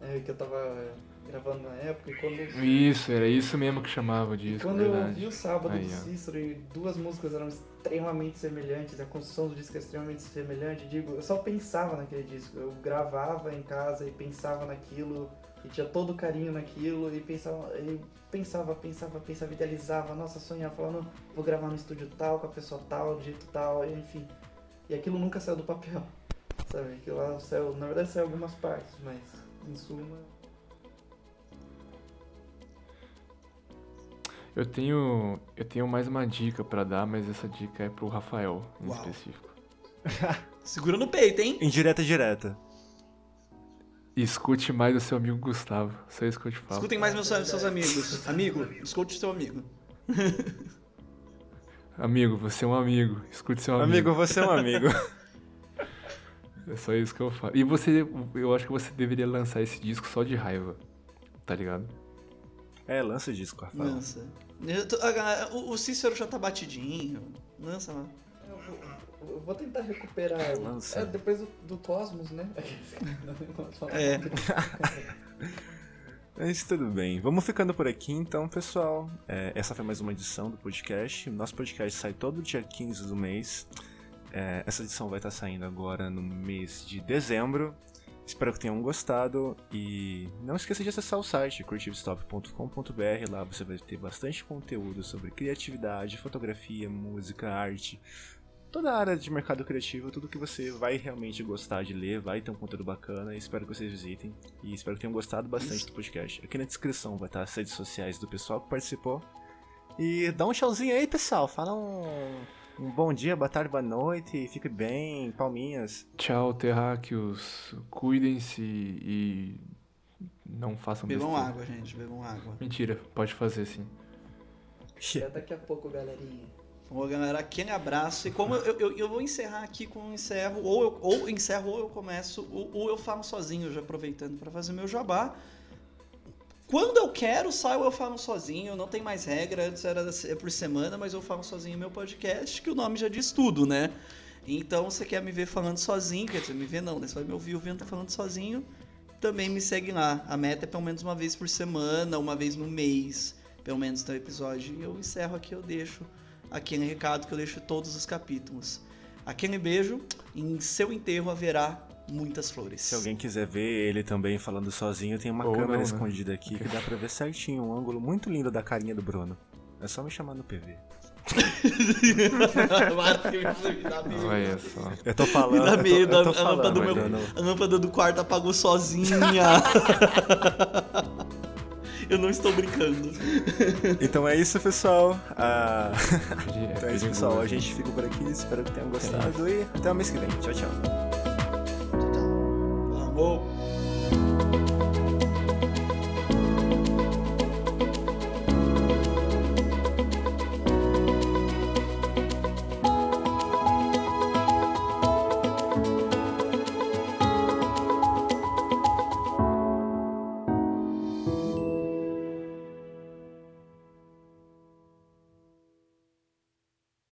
é, que eu tava gravando na época. E quando... Isso, era isso mesmo que chamava o disco. quando verdade. eu vi o sábado Aí, do Cícero e duas músicas eram extremamente semelhantes, a construção do disco é extremamente semelhante, digo, eu só pensava naquele disco. Eu gravava em casa e pensava naquilo e tinha todo carinho naquilo e pensava, e pensava, pensava, pensava, idealizava, nossa, sonhava, falando, vou gravar no estúdio tal, com a pessoa tal, do jeito tal, enfim. E aquilo nunca saiu do papel, sabe? Aquilo lá saiu, na verdade saiu algumas partes, mas em suma. Eu tenho, eu tenho mais uma dica para dar, mas essa dica é pro Rafael, em Uau. específico. Segura no peito, hein? Indireta direta. Escute mais o seu amigo Gustavo. Só isso que eu te falo. Escutem mais meus, seus amigos. Amigo, escute seu amigo. amigo, você é um amigo. Escute seu amigo. Amigo, você é um amigo. é só isso que eu falo. E você, eu acho que você deveria lançar esse disco só de raiva. Tá ligado? É, lança o disco, Rafael. Lança. o Cícero já tá batidinho. Lança lá. Eu vou tentar recuperar. É, depois do, do, Cosmos, né? é. Mas tudo bem. Vamos ficando por aqui então, pessoal. É, essa foi mais uma edição do podcast. Nosso podcast sai todo dia 15 do mês. É, essa edição vai estar saindo agora no mês de dezembro. Espero que tenham gostado e não esqueça de acessar o site creativestop.com.br. Lá você vai ter bastante conteúdo sobre criatividade, fotografia, música, arte, toda a área de mercado criativo, tudo que você vai realmente gostar de ler, vai ter um conteúdo bacana. Espero que vocês visitem e espero que tenham gostado bastante do podcast. Aqui na descrição vai estar as redes sociais do pessoal que participou. E dá um tchauzinho aí, pessoal. Fala um, um bom dia, boa tarde, boa noite. Fique bem, palminhas. Tchau, terráqueos. Cuidem-se e não façam Bebam besteira. água, gente. Bebam água. Mentira, pode fazer sim. Até daqui a pouco, galerinha. Bom, galera, aquele abraço. E como eu, eu, eu vou encerrar aqui com um encerro, ou eu ou encerro ou eu começo, ou, ou eu falo sozinho, já aproveitando para fazer meu jabá. Quando eu quero, saio eu falo sozinho, não tem mais regra, antes era é por semana, mas eu falo sozinho meu podcast, que o nome já diz tudo, né? Então, você quer me ver falando sozinho, quer dizer, me ver não, né? Você vai me ouvir ouvindo falando sozinho, também me segue lá. A meta é pelo menos uma vez por semana, uma vez no mês, pelo menos um episódio. E eu encerro aqui, eu deixo aquele recado que eu deixo todos os capítulos. Aquele beijo, em seu enterro haverá muitas flores. Se alguém quiser ver ele também falando sozinho, tem uma Ou câmera não, né? escondida aqui que dá pra ver certinho, um ângulo muito lindo da carinha do Bruno. É só me chamar no PV. Olha só. Eu tô falando. Me dá eu tô- eu tô a, a lâmpada do falando, meu, a lâmpada do quarto apagou sozinha. Eu não estou brincando. Então é isso, pessoal. Ah, É então é isso, pessoal. A gente fica por aqui. Espero que tenham gostado e até o mês que vem. Tchau, tchau. Oh.